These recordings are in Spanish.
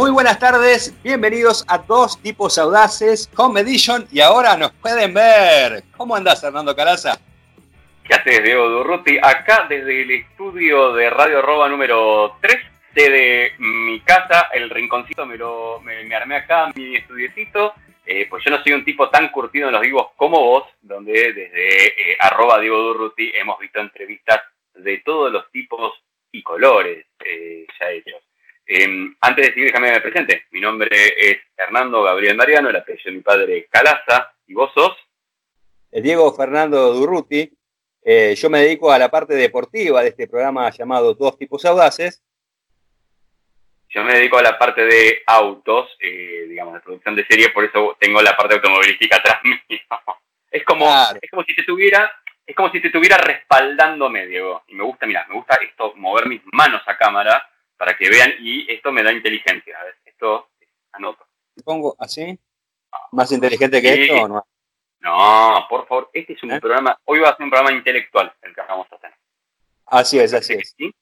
Muy buenas tardes, bienvenidos a Dos Tipos Audaces, Home y ahora nos pueden ver. ¿Cómo andás, Hernando Caraza? ¿Qué haces, Diego Durruti? Acá desde el estudio de Radio Roba número 3, desde mi casa, el rinconcito me, lo, me, armé acá, mi estudiecito. Eh, pues yo no soy un tipo tan curtido en los vivos como vos, donde desde eh, arroba Diego Durruti hemos visto entrevistas de todos los tipos y colores eh, ya hechos. Em, antes de seguir, déjame me presente. Mi nombre es Hernando Gabriel Mariano, el apellido de mi padre Calaza, y vos sos. Diego Fernando Durruti. Eh, yo me dedico a la parte deportiva de este programa llamado Dos Tipos Audaces. Yo me dedico a la parte de autos, eh, digamos, de producción de serie, por eso tengo la parte automovilística atrás mío. Es como, es como si te tuviera, es como si te estuviera respaldándome, Diego. Y me gusta, mira, me gusta esto, mover mis manos a cámara para que vean y esto me da inteligencia. A ver, esto anoto. ¿Pongo así? ¿Más inteligente que esto o no? No, por favor, este es un ¿Eh? programa, hoy va a ser un programa intelectual el que vamos a hacer. Así es, así es. Sí,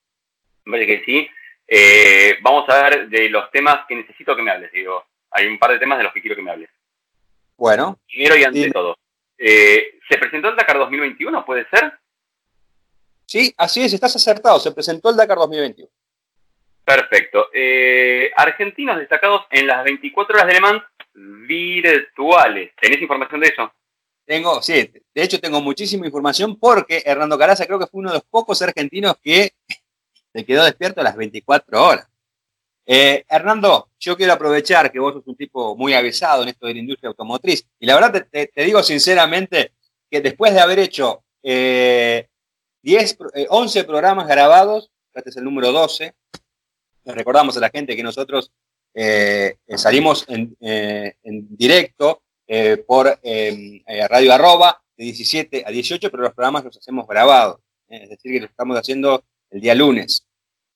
me que sí. Eh, vamos a ver de los temas que necesito que me hables, digo. Hay un par de temas de los que quiero que me hables. Bueno. Primero y ante todo. Eh, ¿Se presentó el Dakar 2021, puede ser? Sí, así es, estás acertado. Se presentó el Dakar 2021. Perfecto. Eh, argentinos destacados en las 24 horas de Le Mans virtuales. ¿Tenés información de eso? Tengo, sí, de hecho tengo muchísima información porque Hernando Caraza creo que fue uno de los pocos argentinos que se quedó despierto a las 24 horas. Eh, Hernando, yo quiero aprovechar que vos sos un tipo muy avisado en esto de la industria automotriz y la verdad te, digo sinceramente que después de haber hecho 10, eh, 11 programas grabados, este es el número 12, recordamos a la gente que nosotros eh, salimos en, eh, directo eh, por Radio Arroba de 17 a 18, pero los programas los hacemos grabados. es decir, que los estamos haciendo el día lunes,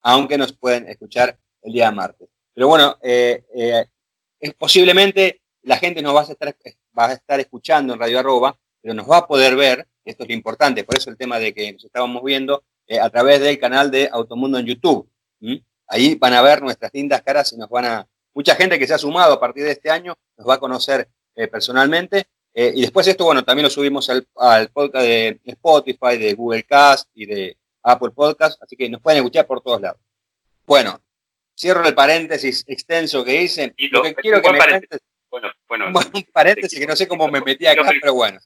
aunque nos pueden escuchar el día martes. Pero bueno, es, posiblemente la gente nos va a, estar, va a estar escuchando en Radio Arroba, pero nos va a poder ver, esto es lo importante, por eso el tema de que nos estábamos viendo a través del canal de Automundo en YouTube. Ahí van a ver nuestras lindas caras y nos van a... Mucha gente que se ha sumado a partir de este año nos va a conocer eh, personalmente. Eh, y después esto, bueno, también lo subimos al, podcast de Spotify, de Google Cast y de Apple Podcast, así que nos pueden escuchar por todos lados. Bueno, cierro el paréntesis extenso que hice. Y lo, que quiero que me bueno, bueno, un paréntesis que no sé cómo me metí acá, pero bueno.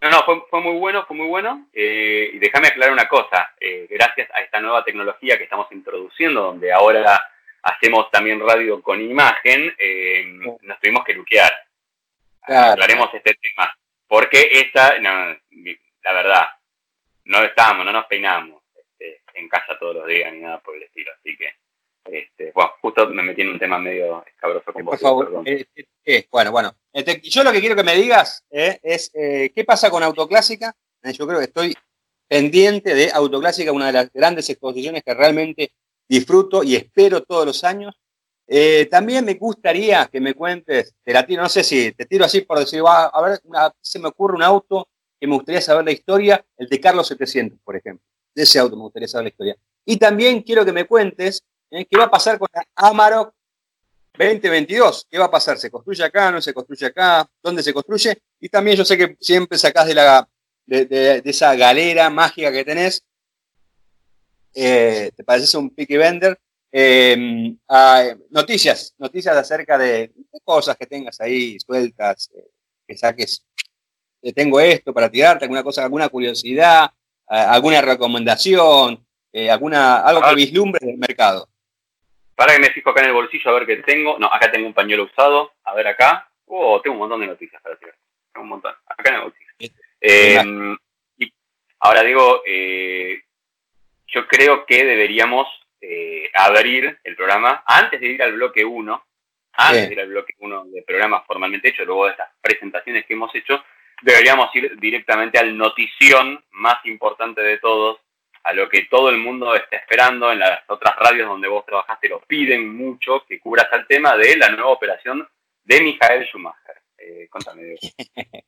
No, no, fue, muy bueno, fue muy bueno. Eh, y déjame aclarar una cosa. Eh, gracias a esta nueva tecnología que estamos introduciendo, donde ahora hacemos también radio con imagen, eh, nos tuvimos que luquear. Hablaremos este tema. Porque esta, no, la verdad, no estamos, no nos peinamos este, en casa todos los días ni nada por el estilo. Así que este, bueno, justo me metí en un tema medio escabroso con Por favor, bueno, bueno. Este, yo lo que quiero que me digas es qué pasa con Autoclásica. yo creo que estoy pendiente de Autoclásica, una de las grandes exposiciones que realmente disfruto y espero todos los años. también me gustaría que me cuentes, te la tiro, no sé si te tiro así por decir, va, a ver, se me ocurre un auto que me gustaría saber la historia, el de Carlos 700, por ejemplo. De ese auto me gustaría saber la historia. Y también quiero que me cuentes ¿Eh? ¿Qué va a pasar con la Amarok 2022? ¿Qué va a pasar? ¿Se construye acá? ¿No se construye acá? ¿Dónde se construye? Y también yo sé que siempre sacás de, la, de, esa galera mágica que tenés, eh, te pareces un picky vender, em, noticias, noticias acerca de, cosas que tengas ahí sueltas, eh, que saques, tengo esto para tirarte, alguna cosa, alguna curiosidad, alguna recomendación, alguna, algo que vislumbre del mercado. Para que me fijo acá en el bolsillo a ver qué tengo. No, acá tengo un pañuelo usado. A ver acá. Oh, tengo un montón de noticias para tirar. Tengo un montón. Acá en el bolsillo. Eh, y ahora digo, eh, yo creo que deberíamos eh, abrir el programa antes de ir al bloque 1. Antes de ir al bloque 1 del programa formalmente hecho, luego de estas presentaciones que hemos hecho, deberíamos ir directamente al notición más importante de todos, a lo que todo el mundo está esperando en las otras radios donde vos trabajaste, lo piden mucho que cubras el tema de la nueva operación de Michael Schumacher. Eh, contame.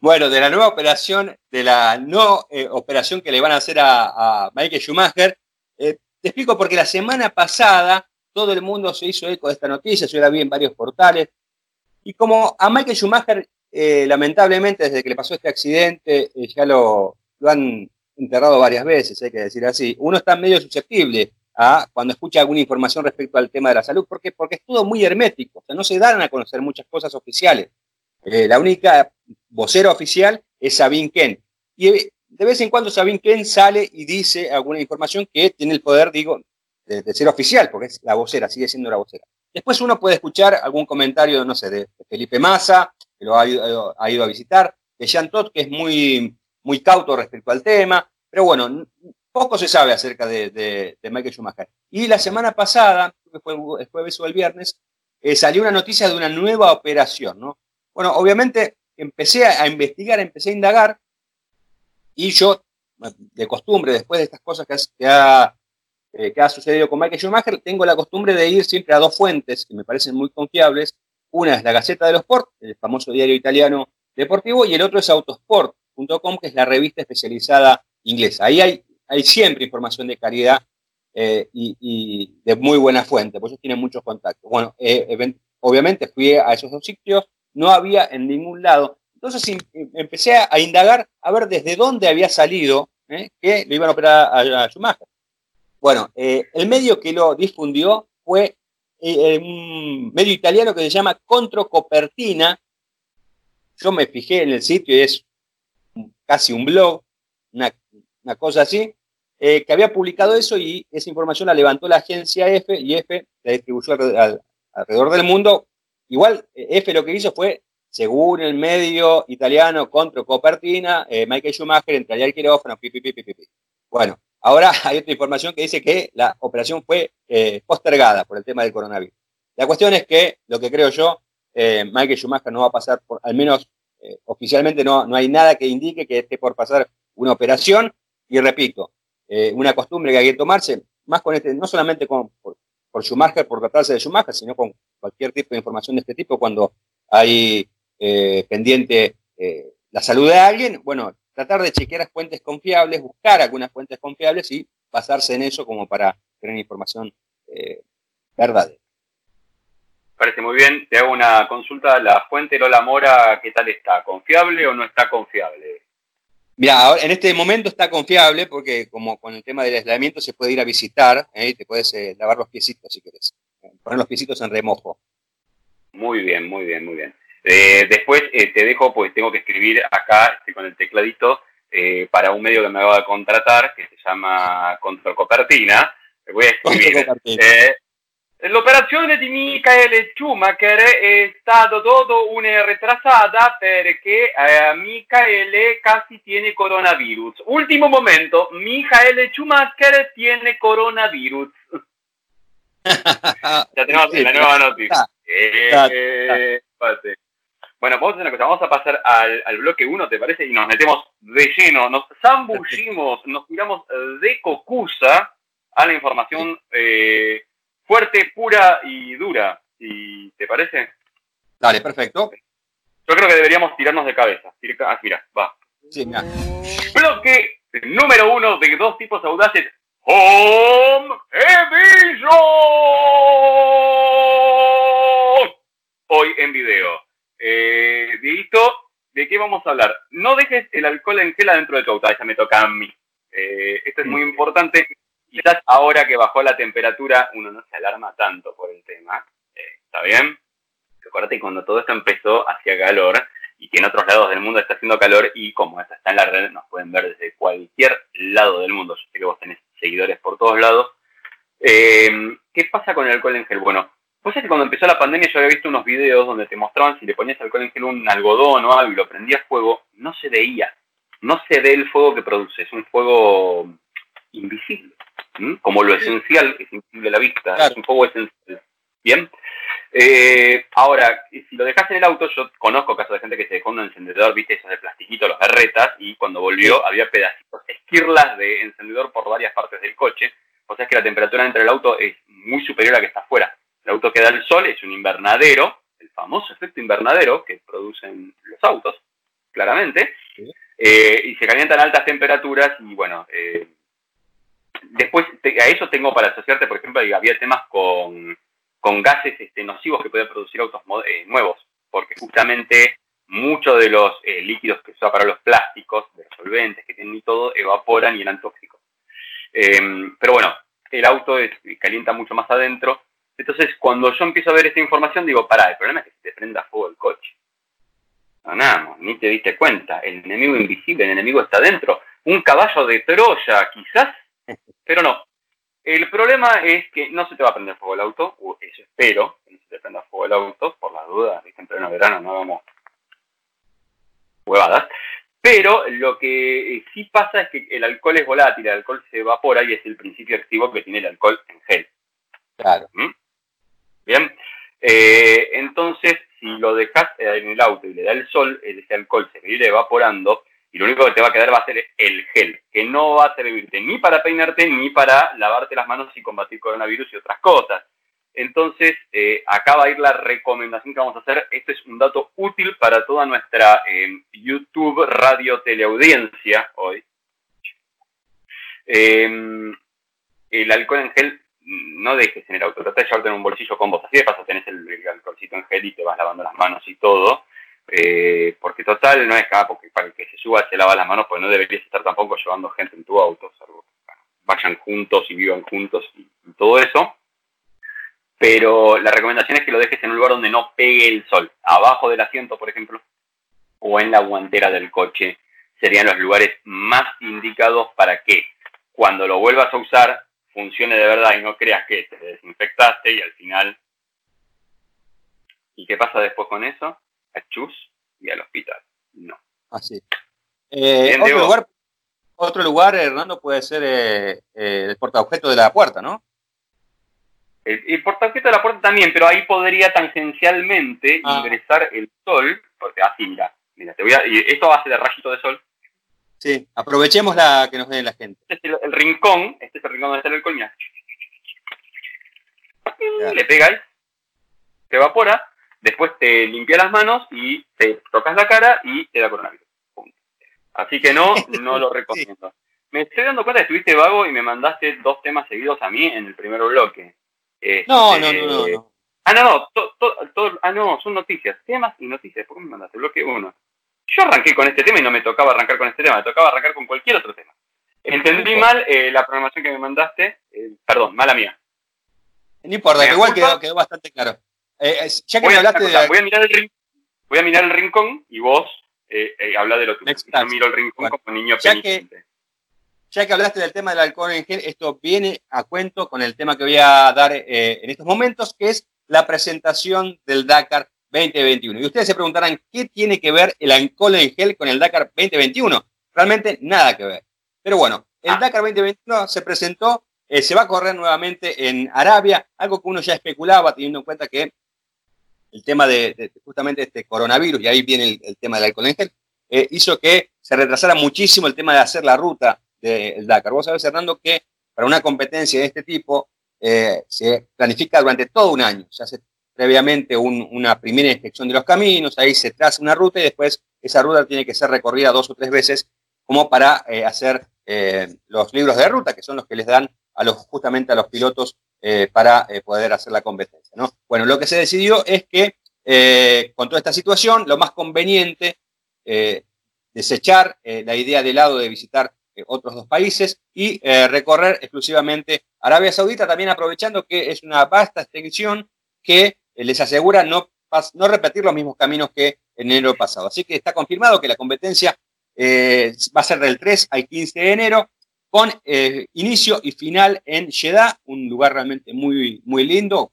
bueno, de la nueva operación, de la no eh, operación que le van a hacer a, Michael Schumacher, eh, te explico porque la semana pasada todo el mundo se hizo eco de esta noticia, yo la vi en varios portales. Y como a Michael Schumacher, eh, lamentablemente, desde que le pasó este accidente, ya lo, lo han enterrado varias veces, hay que decir así, uno está medio susceptible a cuando escucha alguna información respecto al tema de la salud, porque, porque es todo muy hermético, o sea, no se dan a conocer muchas cosas oficiales. Eh, la única vocera oficial es Sabine Ken. Y de vez en cuando Sabine Ken sale y dice alguna información que tiene el poder, digo, de, ser oficial, porque es la vocera, sigue siendo la vocera. Después uno puede escuchar algún comentario, no sé, de, Felipe Massa, que lo ha ha ido, a visitar, de Jean Todt, que es muy, muy cauto respecto al tema, pero bueno, poco se sabe acerca de, Michael Schumacher. Y la semana pasada, que fue el jueves o el viernes, eh, salió una noticia de una nueva operación, ¿no? Bueno, obviamente empecé a, investigar, empecé a indagar, y yo, de costumbre, después de estas cosas que, ha, eh, que ha sucedido con Michael Schumacher, tengo la costumbre de ir siempre a dos fuentes que me parecen muy confiables. Una es la Gaceta de los Sport, el famoso diario italiano deportivo, y el otro es autosport.com, que es la revista especializada inglesa. Ahí hay hay siempre información de calidad eh, y, de muy buena fuente, por eso tienen muchos contactos. Bueno, eh, obviamente fui a esos dos sitios, no había en ningún lado. Entonces em, empecé a, indagar a ver desde dónde había salido eh, que lo iban a operar a, Schumacher. Bueno, el medio que lo difundió fue un medio italiano que se llama Contro Copertina. Yo me fijé en el sitio y es casi un blog, una, cosa así. Eh, que había publicado eso y esa información la levantó la agencia F y F la distribuyó alrededor, del mundo. Igual eh, F lo que hizo fue, según el medio italiano contra Copertina, eh, Michael Schumacher entraría al quirófano, Bueno, ahora hay otra información que dice que la operación fue postergada por el tema del coronavirus. La cuestión es que, lo que creo yo, Michael Schumacher no va a pasar, por, al menos oficialmente no, no hay nada que indique que esté por pasar una operación. Y repito, eh, una costumbre que hay que tomarse, más con este, no solamente con, por, Schumacher, por tratarse de Schumacher, sino con cualquier tipo de información de este tipo, cuando hay eh, pendiente eh, la salud de alguien, bueno, tratar de chequear fuentes confiables, buscar algunas fuentes confiables y basarse en eso como para tener información verdadera. Parece muy bien. Te hago una consulta. La fuente Lola Mora, ¿qué tal está? ¿Confiable o no está confiable? Mira, en este momento está confiable porque como con el tema del aislamiento se puede ir a visitar ¿eh? y te puedes eh, lavar los piecitos si quieres. Poner los piecitos en remojo. Muy bien, muy bien, muy bien. Eh, después te dejo, pues tengo que escribir acá estoy con el tecladito para un medio que me va a contratar que se llama Control Copertina. Voy a escribir L'operazione di Michael Schumacher è stata tutto una retrasata perché eh, Michael casi tiene coronavirus. Ultimo momento, Michael Schumacher tiene coronavirus. ya tenemos la nueva noticia. Eh, bueno, vamos a hacer una cosa, vamos a pasar al, al bloque 1, ¿te parece? Y nos metemos de lleno, nos zambullimos, nos tiramos de cocusa a la información eh, fuerte, pura y dura. ¿Y te parece? Dale, perfecto. Yo creo que deberíamos tirarnos de cabeza. Ah, mira, va. Sí, mira. Bloque número uno de dos tipos audaces. Home Vision. Hoy en video. Eh, ¿de qué vamos a hablar? No dejes el alcohol en gel adentro de tu auto. Ya me toca a mí. Eh, esto es muy importante quizás ahora que bajó la temperatura uno no se alarma tanto por el tema, eh, ¿está bien? Acuérdate cuando todo esto empezó hacía calor y que en otros lados del mundo está haciendo calor y como esta está en la red nos pueden ver desde cualquier lado del mundo. Yo sé que vos tenés seguidores por todos lados. Eh, ¿Qué pasa con el alcohol en gel? Bueno, pues es que cuando empezó la pandemia yo había visto unos videos donde te mostraban si le ponías alcohol en gel un algodón o algo y lo prendías fuego, no se veía. No se ve el fuego que produce, es un fuego invisible como lo esencial es invisible a la vista, es un poco esencial. Bien. Eh, ahora, si lo dejas en el auto, yo conozco casos de gente que se dejó un encendedor, viste, esos de plastiquito, los berretas, y cuando volvió había pedacitos, esquirlas de encendedor por varias partes del coche. O sea, es que la temperatura dentro del auto es muy superior a la que está afuera. El auto que da el sol es un invernadero, el famoso efecto invernadero que producen los autos, claramente, eh, y se calientan altas temperaturas y bueno, eh, después a eso tengo para asociarte, por ejemplo, había temas con, gases este, nocivos que pueden producir autos eh, nuevos, porque justamente muchos de los eh, líquidos que se usan para los plásticos, de los solventes que tienen y todo, evaporan y eran tóxicos. Em, pero bueno, el auto calienta mucho más adentro. Entonces, cuando yo empiezo a ver esta información, digo, pará, el problema es que se te prenda fuego el coche. Ganamos, ni te diste cuenta. El enemigo invisible, el enemigo está adentro. Un caballo de Troya, quizás, pero no. El problema es que no se te va a prender fuego el auto, o eso espero, que no se te prenda fuego el auto, por las dudas, en pleno verano no vamos huevadas. Pero lo que eh, sí pasa es que el alcohol es volátil, el alcohol se evapora y es el principio activo que tiene el alcohol en gel. Claro. ¿Mm? Bien. Eh, entonces, si lo dejas en el auto y le da el sol, ese alcohol se va a ir evaporando y lo único que te va a quedar va a ser el gel, que no va a servirte ni para peinarte ni para lavarte las manos y combatir coronavirus y otras cosas. Entonces, eh, acá va a ir la recomendación que vamos a hacer. Este es un dato útil para toda nuestra eh, YouTube radio teleaudiencia hoy. Em, el alcohol en gel no dejes en el auto, trata de llevarte en un bolsillo con vos. Así de paso tenés el, alcoholcito en gel y te vas lavando las manos y todo. Eh, porque total no es cada porque para el que se suba se lava las manos, pues no deberías estar tampoco llevando gente en tu auto, salvo vayan juntos y vivan juntos y todo eso pero la recomendación es que lo dejes en un lugar donde no pegue el sol, abajo del asiento, por ejemplo, o en la guantera del coche. Serían los lugares más indicados para que cuando lo vuelvas a usar funcione de verdad y no creas que te desinfectaste y al final... ¿Y qué pasa después con eso? A chus y al hospital. No. Así. Eh, otro, lugar, otro lugar, Hernando, puede ser eh, eh, el portaobjeto de la puerta, ¿no? El, el de la puerta también, pero ahí podría tangencialmente ah. ingresar el sol, porque así, mira, mira, te voy a, y esto va a ser de rayito de sol. Sí, aprovechemos la que nos ve la gente. Este es el, rincón, este es el rincón donde está el alcohol, mira. Le pegáis, se evapora, después te limpia las manos y te tocas la cara y te da coronavirus. Así que no, no lo recomiendo. Me estoy dando cuenta que estuviste vago y me mandaste dos temas seguidos a mí en el primer bloque. Este, no, no, no, no, Ah, no, no, ah, no, son noticias, temas y noticias. ¿Por qué me mandaste bloque uno? Yo arranqué con este tema y no me tocaba arrancar con este tema, me tocaba arrancar con cualquier otro tema. Entendí mal eh, la programación que me mandaste, eh, perdón, mala mía. No importa, igual quedó, quedó, bastante claro. Eh, ya que voy, hablaste de... voy, a mirar el voy a mirar el rincón y vos eh, habla de lo tuyo. Yo miro el rincón como niño penitente ya que hablaste del tema del alcohol en gel, esto viene a cuento con el tema que voy a dar eh, en estos momentos, que es la presentación del Dakar 2021. Y ustedes se preguntarán, ¿qué tiene que ver el alcohol en gel con el Dakar 2021? Realmente nada que ver. Pero bueno, el ah. Dakar 2021 se presentó, eh, se va a correr nuevamente en Arabia, algo que uno ya especulaba teniendo en cuenta que el tema de, justamente este coronavirus, y ahí viene el, tema del alcohol en gel, eh, hizo que se retrasara muchísimo el tema de hacer la ruta del Dakar. Vos sabés, Hernando, que para una competencia de este tipo eh, se planifica durante todo un año. Se hace previamente una primera inspección de los caminos, ahí se traza una ruta y después esa ruta tiene que ser recorrida dos o tres veces como para eh, hacer los libros de ruta, que son los que les dan justamente a los pilotos para poder hacer la competencia. ¿No? Bueno, lo que se decidió es que con toda esta situación, lo más conveniente, desechar la idea de lado de visitar eh, otros dos países y eh, recorrer exclusivamente Arabia Saudita, también aprovechando que es una vasta extensión que eh, les asegura no, no repetir los mismos caminos que en enero pasado. Así que está confirmado que la competencia va a ser del 3 al 15 de enero, con inicio y final en Jeddah, un lugar realmente muy, muy lindo.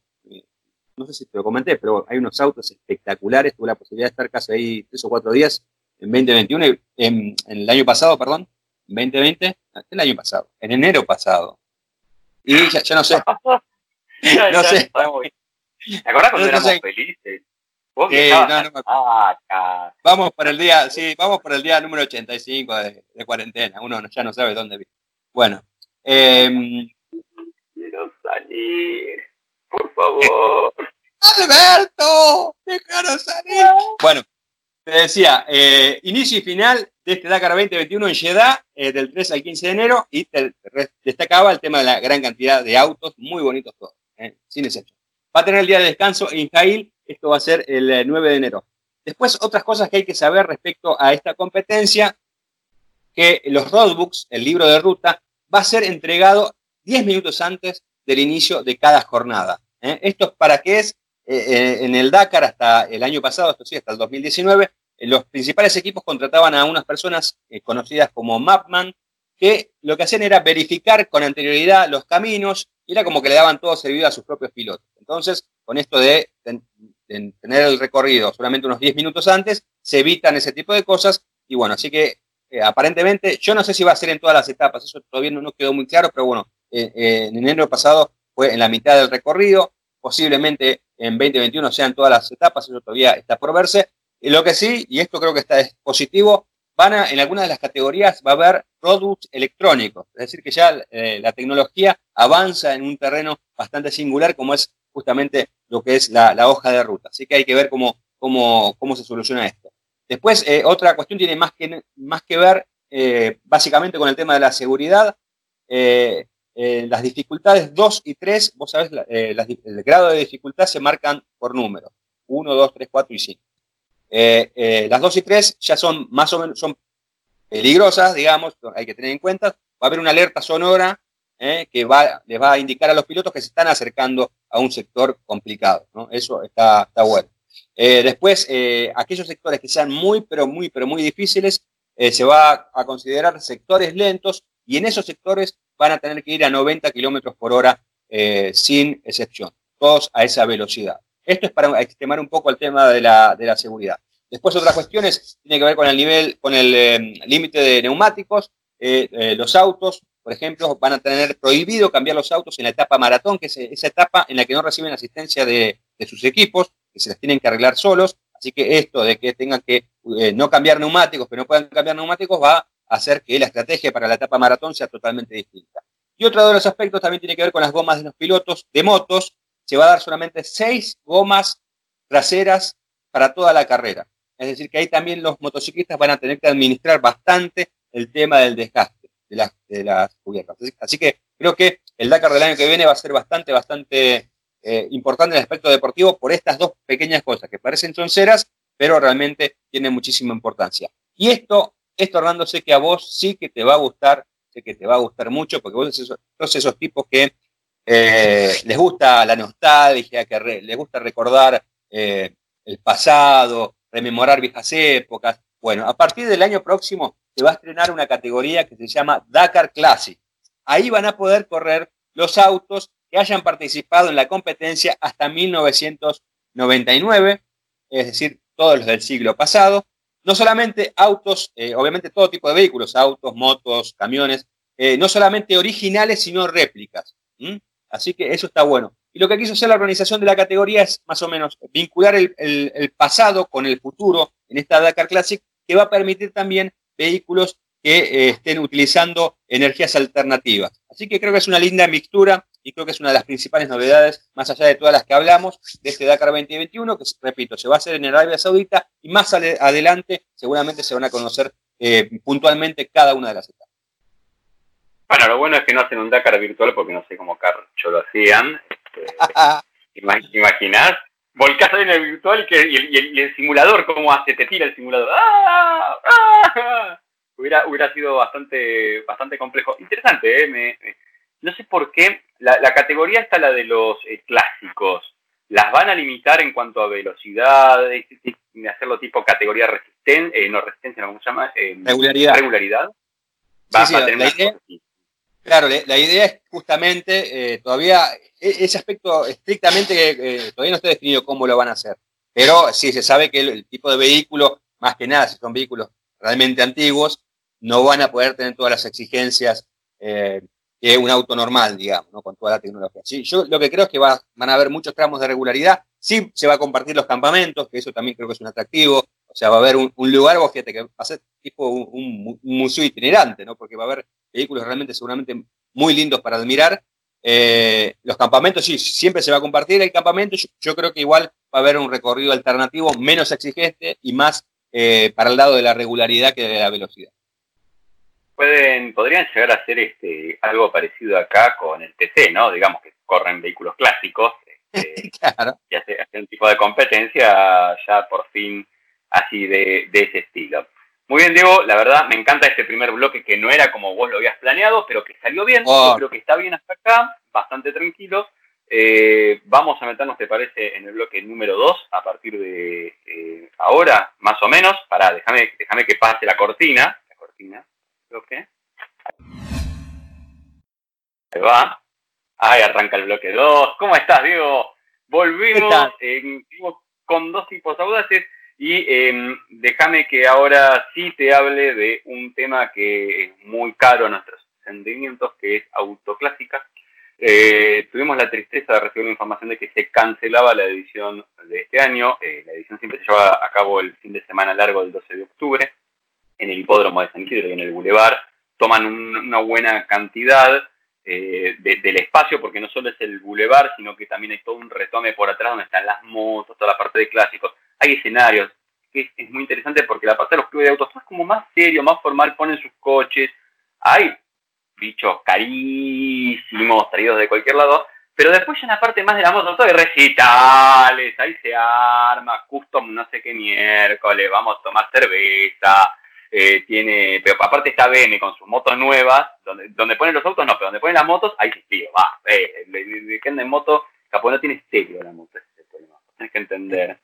No sé si te lo comenté, pero hay unos autos espectaculares. Tuve la posibilidad de estar casi ahí tres o cuatro días en 2021, en, en el año pasado, perdón, 2020, el año pasado, en enero pasado. Y ya, no sé. no sé. ¿Te acuerdas cuando éramos felices? vamos por el día, sí, vamos por el día número 85 de, de cuarentena. Uno ya no sabe dónde vive. Bueno. Eh, Quiero salir. Por favor. Alberto, déjanos salir. Bueno, te decía, eh, inicio y final de este Dakar 2021 en Jeddah, eh, del 3 al 15 de enero, y destacaba el tema de la gran cantidad de autos, muy bonitos todos, eh, sin excepción. Va a tener el día de descanso en Jail, esto va a ser el 9 de enero. Después, otras cosas que hay que saber respecto a esta competencia, que los roadbooks, el libro de ruta, va a ser entregado 10 minutos antes del inicio de cada jornada. Esto es para que es en el Dakar hasta el año pasado, esto sí, hasta el 2019, los principales equipos contrataban a unas personas eh, conocidas como Mapman, que lo que hacían era verificar con anterioridad los caminos, y era como que le daban todo servido a sus propios pilotos. Entonces, con esto de, tener el recorrido solamente unos 10 minutos antes, se evitan ese tipo de cosas, y bueno, así que eh, aparentemente, yo no sé si va a ser en todas las etapas, eso todavía no, quedó muy claro, pero bueno, eh, en enero pasado fue en la mitad del recorrido, posiblemente en 2021 sean todas las etapas, eso todavía está por verse, y lo que sí, y esto creo que está es positivo, van a, en algunas de las categorías va a haber productos electrónicos, es decir, que ya eh, la tecnología avanza en un terreno bastante singular como es justamente lo que es la, hoja de ruta. Así que hay que ver cómo, cómo, cómo se soluciona esto. Después, eh, otra cuestión tiene más que, más que ver eh, básicamente con el tema de la seguridad. Las dificultades 2 y 3, vos sabés, el grado de dificultad se marcan por números. 1, 2, 3, 4 y 5. Eh, eh, las 2 y 3 ya son más o menos son peligrosas, digamos, hay que tener en cuenta. Va a haber una alerta sonora eh, que va, les va a indicar a los pilotos que se están acercando a un sector complicado. Eso está, está bueno. después, aquellos sectores que sean muy, pero muy, pero muy difíciles, se va a considerar sectores lentos y en esos sectores van a tener que ir a 90 kilómetros por hora sin excepción, todos a esa velocidad. Esto es para extremar un poco el tema de la, seguridad. Después otras cuestiones tiene que ver con el nivel, con el em, límite de neumáticos. Eh, eh, los autos, por ejemplo, van a tener prohibido cambiar los autos en la etapa maratón, que es esa etapa en la que no reciben asistencia de, sus equipos, que se las tienen que arreglar solos. Así que esto de que tengan que eh, no cambiar neumáticos, pero no puedan cambiar neumáticos, va hacer que la estrategia para la etapa maratón sea totalmente distinta. Y otro de los aspectos también tiene que ver con las gomas de los pilotos de motos, se va a dar solamente seis gomas traseras para toda la carrera. Es decir, que ahí también los motociclistas van a tener que administrar bastante el tema del desgaste de las, cubiertas. Así, que creo que el Dakar del año que viene va a ser bastante, bastante eh, importante en el aspecto deportivo por estas dos pequeñas cosas que parecen sonceras, pero realmente tienen muchísima importancia. Y esto, esto Hernando, sé que a vos sí que te va a gustar, sé que te va a gustar mucho, porque vos sos esos tipos que eh, les gusta la nostalgia, que les gusta recordar eh, el pasado, rememorar viejas épocas. Bueno, a partir del año próximo se va a estrenar una categoría que se llama Dakar Classic. Ahí van a poder correr los autos que hayan participado en la competencia hasta 1999, es decir, todos los del siglo pasado. No solamente autos, eh, obviamente todo tipo de vehículos, autos, motos, camiones, no solamente originales, sino réplicas. Así que eso está bueno. Y lo que quiso hacer la organización de la categoría es más o menos vincular el, pasado con el futuro en esta Dakar Classic, que va a permitir también vehículos que eh, estén utilizando energías alternativas. Así que creo que es una linda mixtura y creo que es una de las principales novedades, más allá de todas las que hablamos, de este Dakar 2021, que repito, se va a hacer en Arabia Saudita y más adelante seguramente se van a conocer eh, puntualmente cada una de las etapas. Bueno, lo bueno es que no hacen un Dakar virtual porque no sé cómo Carcho lo hacían. Este, ¿Imaginás? Volcás en el virtual y, y, el, simulador, ¿cómo hace? Te tira el simulador. ¡Ah! ¡Ah! Hubiera, hubiera sido bastante, bastante complejo. Interesante, ¿eh? No sé por qué. La, categoría está la de los eh, clásicos. ¿Las van a limitar en cuanto a velocidad? De hacerlo tipo categoría resistencia, eh, no resistencia, ¿cómo se llama? Eh, regularidad. Regularidad. Va, a tener Claro, la idea es justamente, eh, todavía, e, ese aspecto estrictamente, todavía no está definido cómo lo van a hacer, pero sí se sabe que el, tipo de vehículo, más que nada, si son vehículos realmente antiguos, no van a poder tener todas las exigencias eh, que un auto normal, digamos, ¿no? con toda la tecnología. Sí, yo lo que creo es que va, van a haber muchos tramos de regularidad, sí se va a compartir los campamentos, que eso también creo que es un atractivo, o sea, va a haber un, lugar, vos fíjate que va a ser tipo un, museo itinerante, ¿no? Porque va a haber vehículos realmente seguramente muy lindos para admirar. Eh, los campamentos, sí, siempre se va a compartir el campamento. Yo, creo que igual va a haber un recorrido alternativo menos exigente y más eh, para el lado de la regularidad que de la velocidad. Pueden, podrían llegar a hacer este, algo parecido acá con el TC, ¿no? Digamos que corren vehículos clásicos este, claro. y hacer, un tipo de competencia ya por fin así de, ese estilo. Muy bien, Diego, la verdad me encanta este primer bloque que no era como vos lo habías planeado, pero que salió bien, oh. creo que está bien hasta acá, bastante tranquilo. Eh, vamos a meternos, ¿te parece, en el bloque número 2 a partir de eh, ahora, más o menos? Para, déjame, déjame que pase la cortina. La cortina, creo que. Ahí va. Ahí arranca el bloque 2. ¿Cómo estás, Diego? Volvimos con dos tipos audaces y em, déjame que ahora sí te hable de un tema que es muy caro a nuestros sentimientos, que es autoclásica. Eh, tuvimos la tristeza de recibir la información de que se cancelaba la edición de este año. Eh, la edición siempre se lleva a cabo el fin de semana largo del 12 de octubre en el hipódromo de San Isidro y en el Boulevard. Toman una buena cantidad eh, del espacio porque no solo es el Boulevard, sino que también hay todo un retome por atrás donde están las motos, toda la parte de clásicos. Hay escenarios, que es, muy interesante porque la parte de los clubes de autos es como más serio, más formal, ponen sus coches. Hay bichos carísimos traídos de cualquier lado, pero después ya en la parte más de la moto, hay recitales, ahí se arma, custom no sé qué miércoles, vamos a tomar cerveza, eh, tiene, pero aparte está BM con sus motos nuevas, donde, donde ponen los autos no, pero donde ponen las motos, ahí sí, tío, va, eh, el que anda en moto, capaz no tiene estéreo la moto, ese es el problema, tienes que entender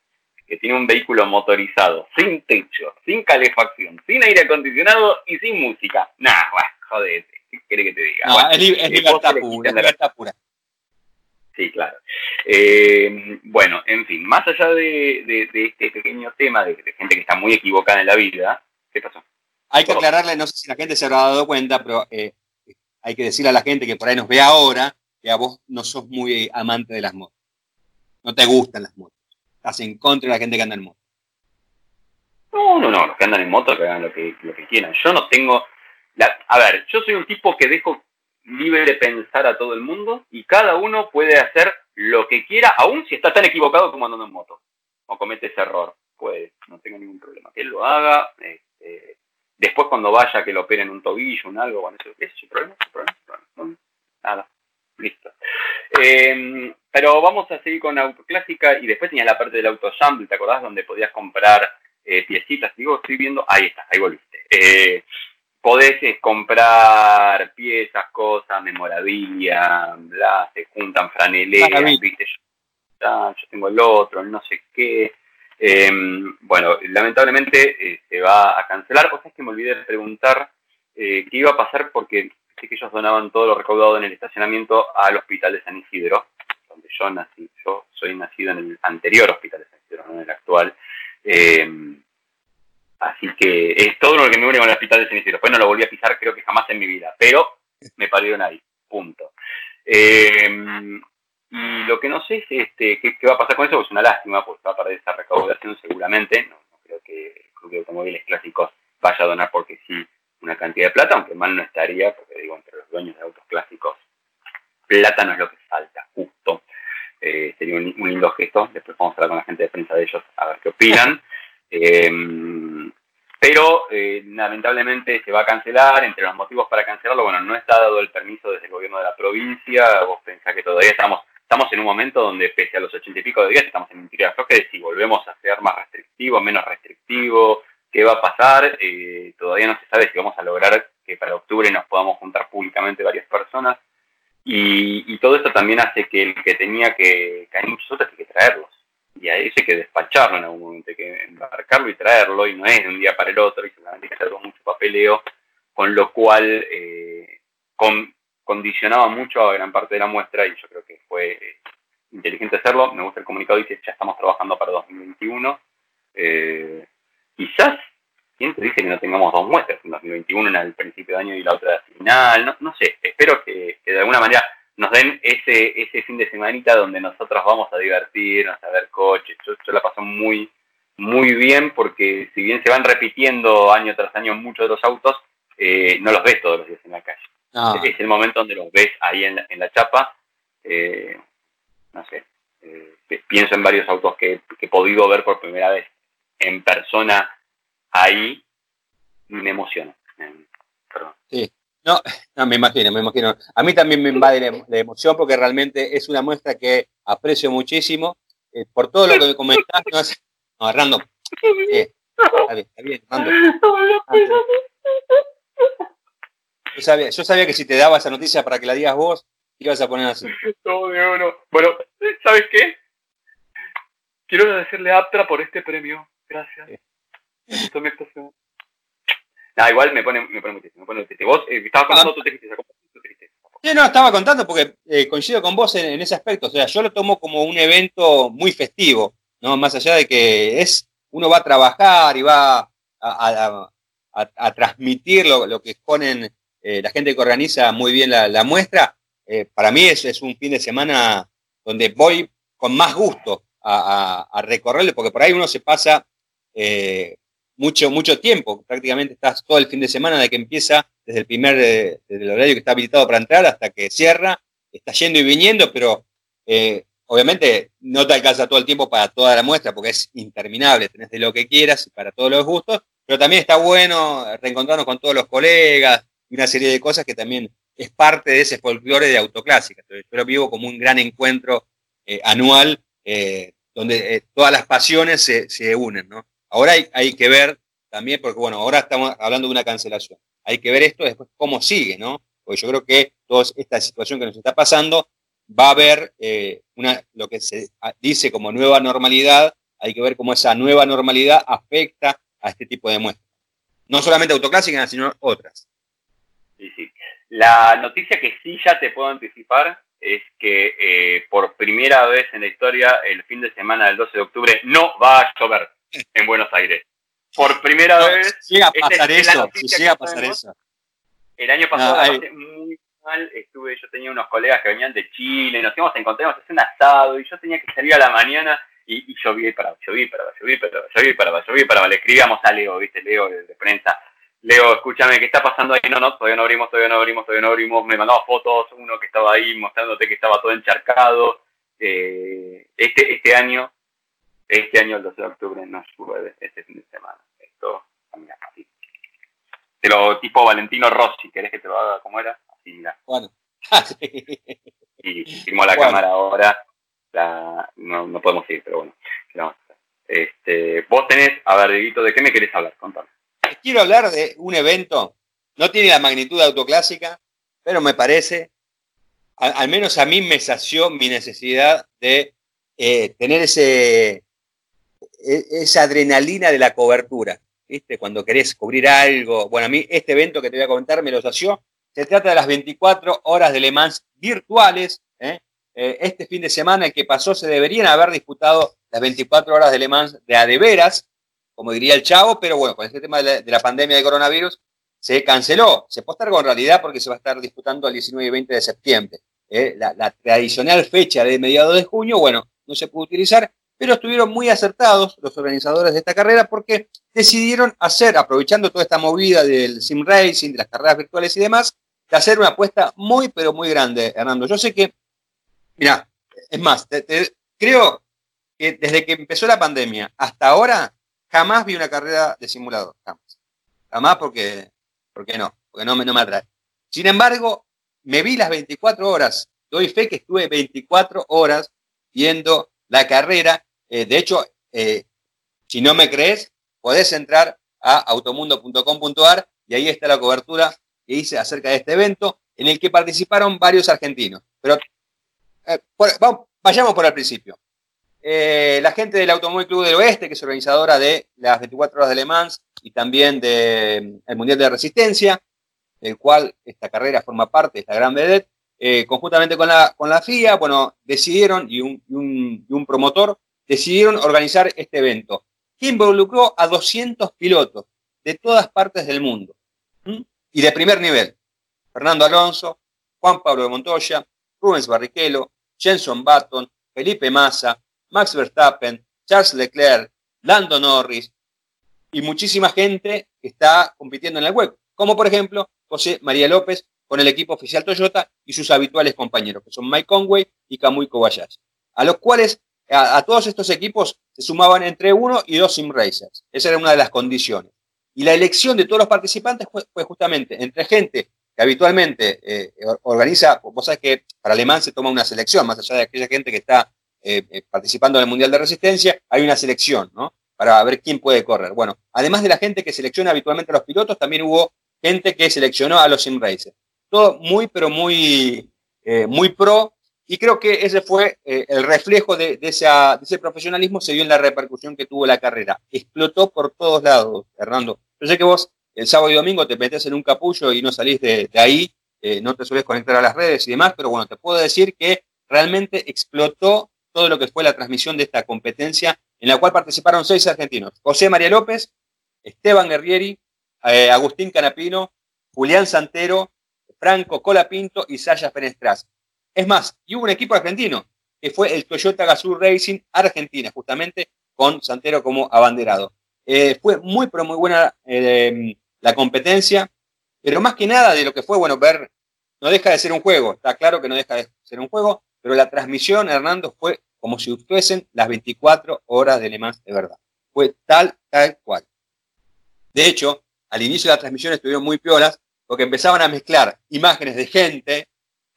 que tiene un vehículo motorizado, sin techo, sin calefacción, sin aire acondicionado y sin música. Nah, bueno, jodete. ¿Qué quiere que te diga? No, es, libertad pura, libertad pura. Sí, claro. Eh, bueno, en fin, más allá de, este pequeño tema de, gente que está muy equivocada en la vida, ¿qué pasó? Hay que aclararle, no sé si la gente se habrá dado cuenta, pero eh, hay que decirle a la gente que por ahí nos ve ahora que a vos no sos muy amante de las motos. No te gustan las motos. Estás en contra de la gente que anda en moto. No, no, no, los que andan en moto que hagan lo que, lo que quieran. Yo no tengo a ver, yo soy un tipo que dejo libre de pensar a todo el mundo y cada uno puede hacer lo que quiera, aun si está tan equivocado como andando en moto o comete ese error. Pues no tengo ningún problema. Que él lo haga. Este, después cuando vaya que lo operen un tobillo, un algo, bueno, eso, es su problema, su problema, nada, listo. Em, pero vamos a seguir con autoclásica y después tenías la parte del auto ¿te acordás? Donde podías comprar eh, piecitas. Digo, estoy viendo, ahí está, ahí volviste. Eh, podés eh, comprar piezas, cosas, memorabilia, bla, se juntan franeleras, viste, yo, tengo el otro, no sé qué. Bueno, lamentablemente eh, va a cancelar. O sea, es que me olvidé de preguntar eh, qué iba a pasar porque sé que ellos donaban todo lo recaudado en el estacionamiento al hospital de San Isidro, donde yo nací. Yo soy nacido en el anterior hospital de San Isidro, no en el actual. Em, Así que es todo lo que me une con el hospital de Cenicero. Después no lo volví a pisar creo que jamás en mi vida, pero me parieron ahí, punto. Eh, y lo que no sé es este, qué, va a pasar con eso, pues es una lástima, pues va a perder esa recaudación seguramente. No, creo que Club de Automóviles Clásicos vaya a donar porque sí una cantidad de plata, aunque mal no estaría, porque digo, entre los dueños de autos clásicos, plata no es lo que falta, justo. Eh, sería un, lindo gesto. Después vamos a hablar con la gente de prensa de ellos a ver qué opinan. Eh, pero eh, lamentablemente se va a cancelar. Entre los motivos para cancelarlo, bueno, no está dado el permiso desde el gobierno de la provincia. Vos pensás que todavía estamos estamos en un momento donde, pese a los ochenta y pico de días, estamos en un tiro de si volvemos a ser más restrictivo, menos restrictivo, qué va a pasar. Eh, todavía no se sabe si vamos a lograr que para octubre nos podamos juntar públicamente varias personas. Y, todo esto también hace que el que tenía que, que hay muchos otros hay que traerlos y a eso hay que despacharlo en algún momento, hay que embarcarlo y traerlo, y no es de un día para el otro, y seguramente que mucho papeleo, con lo cual eh, condicionaba mucho a gran parte de la muestra, y yo creo que fue eh, inteligente hacerlo. Me gusta el comunicado, dice, ya estamos trabajando para 2021. Eh, quizás, ¿quién te dice que no tengamos dos muestras en 2021, en el principio de año y la otra final? No, no sé, espero que de alguna manera nos den ese, ese fin de semanita donde nosotros vamos a divertirnos, a ver coches. Yo, la paso muy, muy bien porque si bien se van repitiendo año tras año muchos de los autos, eh, no los ves todos los días en la calle. Ah. Es el momento donde los ves ahí en la, en la chapa. Eh, no sé, eh, pienso en varios autos que, he podido ver por primera vez en persona ahí me emociona. Perdón. Sí, no, no, me imagino, me imagino. A mí también me invade la, emoción porque realmente es una muestra que aprecio muchísimo. Eh, por todo lo que me comentás, no, es, no Rando. Eh, está bien, está bien, Rando. Yo sabía, yo sabía que si te daba esa noticia para que la digas vos, ibas a poner así. No, no, no. Bueno, ¿sabes qué? Quiero agradecerle a Aptra por este premio. Gracias. Me no, igual me pone, me pone muy triste, me pone triste. Vos eh, estabas contando tu tristeza, tu tristeza. Sí, no, estaba contando porque eh, coincido con vos en, ese aspecto. O sea, yo lo tomo como un evento muy festivo, ¿no? Más allá de que es, uno va a trabajar y va a, transmitir lo, que exponen eh, la gente que organiza muy bien la, muestra. para mí es, es, un fin de semana donde voy con más gusto a, recorrerlo, porque por ahí uno se pasa mucho, mucho tiempo, prácticamente estás todo el fin de semana de que empieza, desde el primer, eh, desde el horario que está habilitado para entrar hasta que cierra, está yendo y viniendo, pero eh, obviamente no te alcanza todo el tiempo para toda la muestra porque es interminable, tenés de lo que quieras para todos los gustos, pero también está bueno reencontrarnos con todos los colegas y una serie de cosas que también es parte de ese folclore de autoclásica. Entonces, yo lo vivo como un gran encuentro eh, anual donde todas las pasiones se, se unen, ¿no? Ahora hay, que ver también, porque bueno, ahora estamos hablando de una cancelación. Hay que ver esto después cómo sigue, ¿no? Porque yo creo que toda esta situación que nos está pasando va a haber eh, una, lo que se dice como nueva normalidad. Hay que ver cómo esa nueva normalidad afecta a este tipo de muestras. No solamente autoclásicas, sino otras. Sí, sí. La noticia que sí ya te puedo anticipar es que eh, por primera vez en la historia, el fin de semana del 12 de octubre no va a llover en Buenos Aires. Por primera vez. Llega a pasar eso, llega a pasar eso. El año pasado muy mal, estuve, yo tenía unos colegas que venían de Chile, nos íbamos a encontrar, a hacer un asado, y yo tenía que salir a la mañana y, y paraba, llovía y paraba, llovía y paraba, llovía y paraba. Le escribíamos a Leo, viste, Leo de, prensa. Leo, escúchame, ¿qué está pasando ahí? No, no, todavía no abrimos, todavía no abrimos, todavía no abrimos. Me mandaba fotos, uno que estaba ahí mostrándote que estaba todo encharcado. Eh, este, este año este año, el 12 de octubre, no llueve este fin de semana. Esto cambia así. Pero tipo Valentino Rossi, ¿querés que te lo haga como era? Así, mira. Bueno. y firmó la cámara ahora. no, no podemos ir, pero bueno. Este, vos tenés, a ver, Dieguito, ¿de qué me querés hablar? Contame. Quiero hablar de un evento, no tiene la magnitud autoclásica, pero me parece, al, menos a mí me sació mi necesidad de eh, tener ese, e, esa adrenalina de la cobertura, ¿viste? Cuando querés cubrir algo. Bueno, a mí este evento que te voy a comentar me lo sació. Se trata de las 24 horas de Le Mans virtuales. ¿eh? Eh, este fin de semana el que pasó se deberían haber disputado las 24 horas de Le Mans de a de veras, como diría el chavo, pero bueno, con este tema de la, pandemia de coronavirus se canceló. Se postergó en realidad porque se va a estar disputando el 19 y 20 de septiembre. ¿eh? La, tradicional fecha de mediados de junio, bueno, no se pudo utilizar pero estuvieron muy acertados los organizadores de esta carrera porque decidieron hacer, aprovechando toda esta movida del sim racing, de las carreras virtuales y demás, de hacer una apuesta muy, pero muy grande, Hernando. Yo sé que, mira, es más, creo que desde que empezó la pandemia hasta ahora, jamás vi una carrera de simulador, jamás. Jamás porque, porque no, porque no me, no me atrae. Sin embargo, me vi las 24 horas, doy fe que estuve 24 horas viendo la carrera eh, de hecho, eh, si no me crees, podés entrar a automundo.com.ar y ahí está la cobertura que hice acerca de este evento, en el que participaron varios argentinos. Pero eh, vayamos por el principio. La gente del Automóvil Club del Oeste, que es organizadora de las 24 horas de Le Mans y también del Mundial de Resistencia, del cual esta carrera forma parte, esta gran vedette, conjuntamente con la, con la FIA, bueno, decidieron, y un, un promotor, decidieron organizar este evento, que involucró a 200 pilotos de todas partes del mundo y de primer nivel. Fernando Alonso, Juan Pablo de Montoya, Rubens Barrichello, Jenson Button, Felipe Massa, Max Verstappen, Charles Leclerc, Lando Norris y muchísima gente que está compitiendo en el web, como por ejemplo José María López con el equipo oficial Toyota y sus habituales compañeros, que son Mike Conway y Kamui Kobayashi, a los cuales a, todos estos equipos se sumaban entre uno y dos sim racers. Esa era una de las condiciones. Y la elección de todos los participantes fue, justamente entre gente que habitualmente eh, organiza, vos sabés que para Alemán se toma una selección, más allá de aquella gente que está eh, eh, participando en el Mundial de Resistencia, hay una selección, ¿no? Para ver quién puede correr. Bueno, además de la gente que selecciona habitualmente a los pilotos, también hubo gente que seleccionó a los sim racers. Todo muy, pero muy, muy pro y creo que ese fue eh, el reflejo de, ese profesionalismo, se dio en la repercusión que tuvo la carrera. Explotó por todos lados, Hernando. Yo sé que vos el sábado y domingo te metés en un capullo y no salís de, ahí, eh, no te sueles conectar a las redes y demás, pero bueno, te puedo decir que realmente explotó todo lo que fue la transmisión de esta competencia, en la cual participaron seis argentinos. José María López, Esteban Guerrieri, eh, Agustín Canapino, Julián Santero, Franco Colapinto y Saya Fenestras. Es más, y hubo un equipo argentino, que fue el Toyota Gazoo Racing Argentina, justamente con Santero como abanderado. Eh, fue muy, pero muy buena eh, la competencia, pero más que nada de lo que fue, bueno, ver, no deja de ser un juego, está claro que no deja de ser un juego, pero la transmisión, Hernando, fue como si fuesen las 24 horas de Le Mans de verdad. Fue tal, tal cual. De hecho, al inicio de la transmisión estuvieron muy piolas, porque empezaban a mezclar imágenes de gente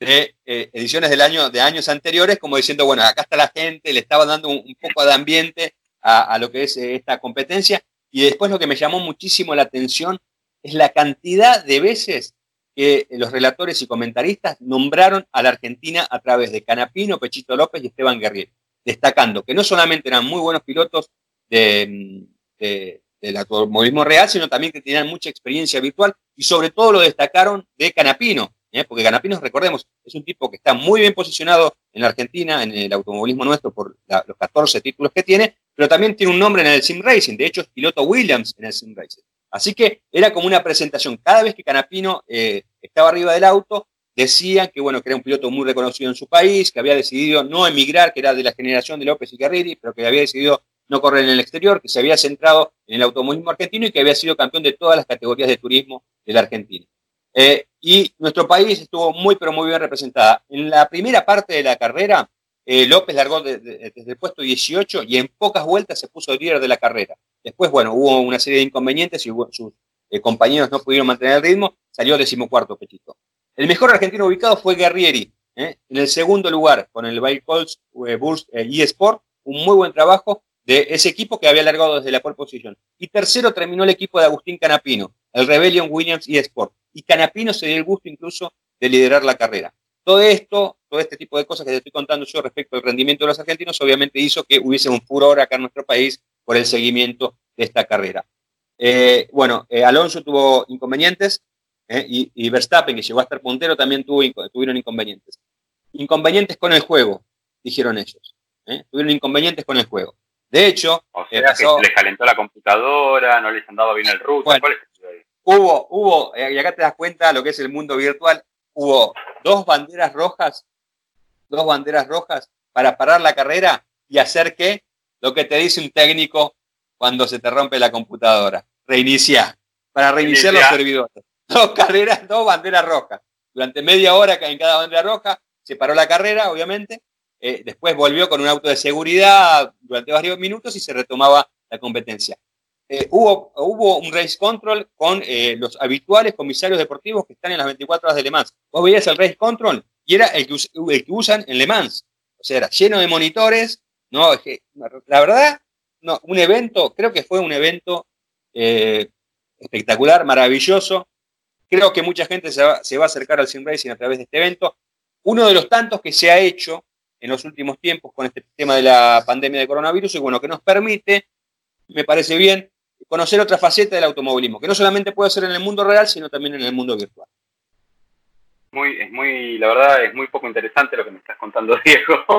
de eh, ediciones del año, de años anteriores, como diciendo, bueno, acá está la gente, le estaba dando un, poco de ambiente a, lo que es eh, esta competencia. Y después lo que me llamó muchísimo la atención es la cantidad de veces que los relatores y comentaristas nombraron a la Argentina a través de Canapino, Pechito López y Esteban Guerriero, destacando que no solamente eran muy buenos pilotos de, del automovilismo real, sino también que tenían mucha experiencia virtual y sobre todo lo destacaron de Canapino, ¿eh? porque Ganapinos, recordemos, es un tipo que está muy bien posicionado en la Argentina, en el automovilismo nuestro, por los 14 títulos que tiene, pero también tiene un nombre en el Sim Racing, de hecho es piloto Williams en el Sim Racing. Así que era como una presentación. Cada vez que Canapino eh, estaba arriba del auto, decían que, bueno, que era un piloto muy reconocido en su país, que había decidido no emigrar, que era de la generación de López y Guerreri, pero que había decidido no correr en el exterior, que se había centrado en el automovilismo argentino y que había sido campeón de todas las categorías de turismo de la Argentina. Eh, y nuestro país estuvo muy, pero muy bien representada. En la primera parte de la carrera, eh, López largó desde el puesto 18 y en pocas vueltas se puso líder de la carrera. Después, bueno, hubo una serie de inconvenientes y sus eh, compañeros no pudieron mantener el ritmo, salió decimocuarto Petito. El mejor argentino ubicado fue Guerrieri, en el segundo lugar con el Bike Colts Bulls eSport, un muy buen trabajo de ese equipo que había largado desde la pole position. Y tercero terminó el equipo de Agustín Canapino, el Rebellion Williams eSport y Canapino se dio el gusto incluso de liderar la carrera. Todo esto, todo este tipo de cosas que te estoy contando yo respecto al rendimiento de los argentinos, obviamente hizo que hubiese un furor acá en nuestro país por el seguimiento de esta carrera. Eh, bueno, eh, Alonso tuvo inconvenientes eh, y, Verstappen, que llegó a estar puntero, también tuvo, tuvieron inconvenientes. Inconvenientes con el juego, dijeron ellos. Tuvieron inconvenientes con el juego. De hecho, o sea, que se les calentó la computadora, no les andaba bien el router. ¿Cuál es hubo, hubo, eh, y acá te das cuenta lo que es el mundo virtual, hubo dos banderas rojas, dos banderas rojas para parar la carrera y hacer que lo que te dice un técnico cuando se te rompe la computadora, reiniciar, para reiniciar los servidores. Dos carreras, dos banderas rojas. Durante media hora en cada bandera roja se paró la carrera, obviamente. Eh, después volvió con un auto de seguridad durante varios minutos y se retomaba la competencia. Eh, hubo, hubo un race control con eh, los habituales comisarios deportivos que están en las 24 horas de Le Mans. Vos veías el race control y era el que, usan en Le Mans. O sea, era lleno de monitores. No, la verdad, no, un evento, creo que fue un evento eh, espectacular, maravilloso. Creo que mucha gente se va, se va a acercar al sim racing a través de este evento. Uno de los tantos que se ha hecho en los últimos tiempos con este tema de la pandemia de coronavirus y bueno, que nos permite, me parece bien, conocer otra faceta del automovilismo, que no solamente puede ser en el mundo real, sino también en el mundo virtual. Muy, es muy, la verdad, es muy poco interesante lo que me estás contando, Diego.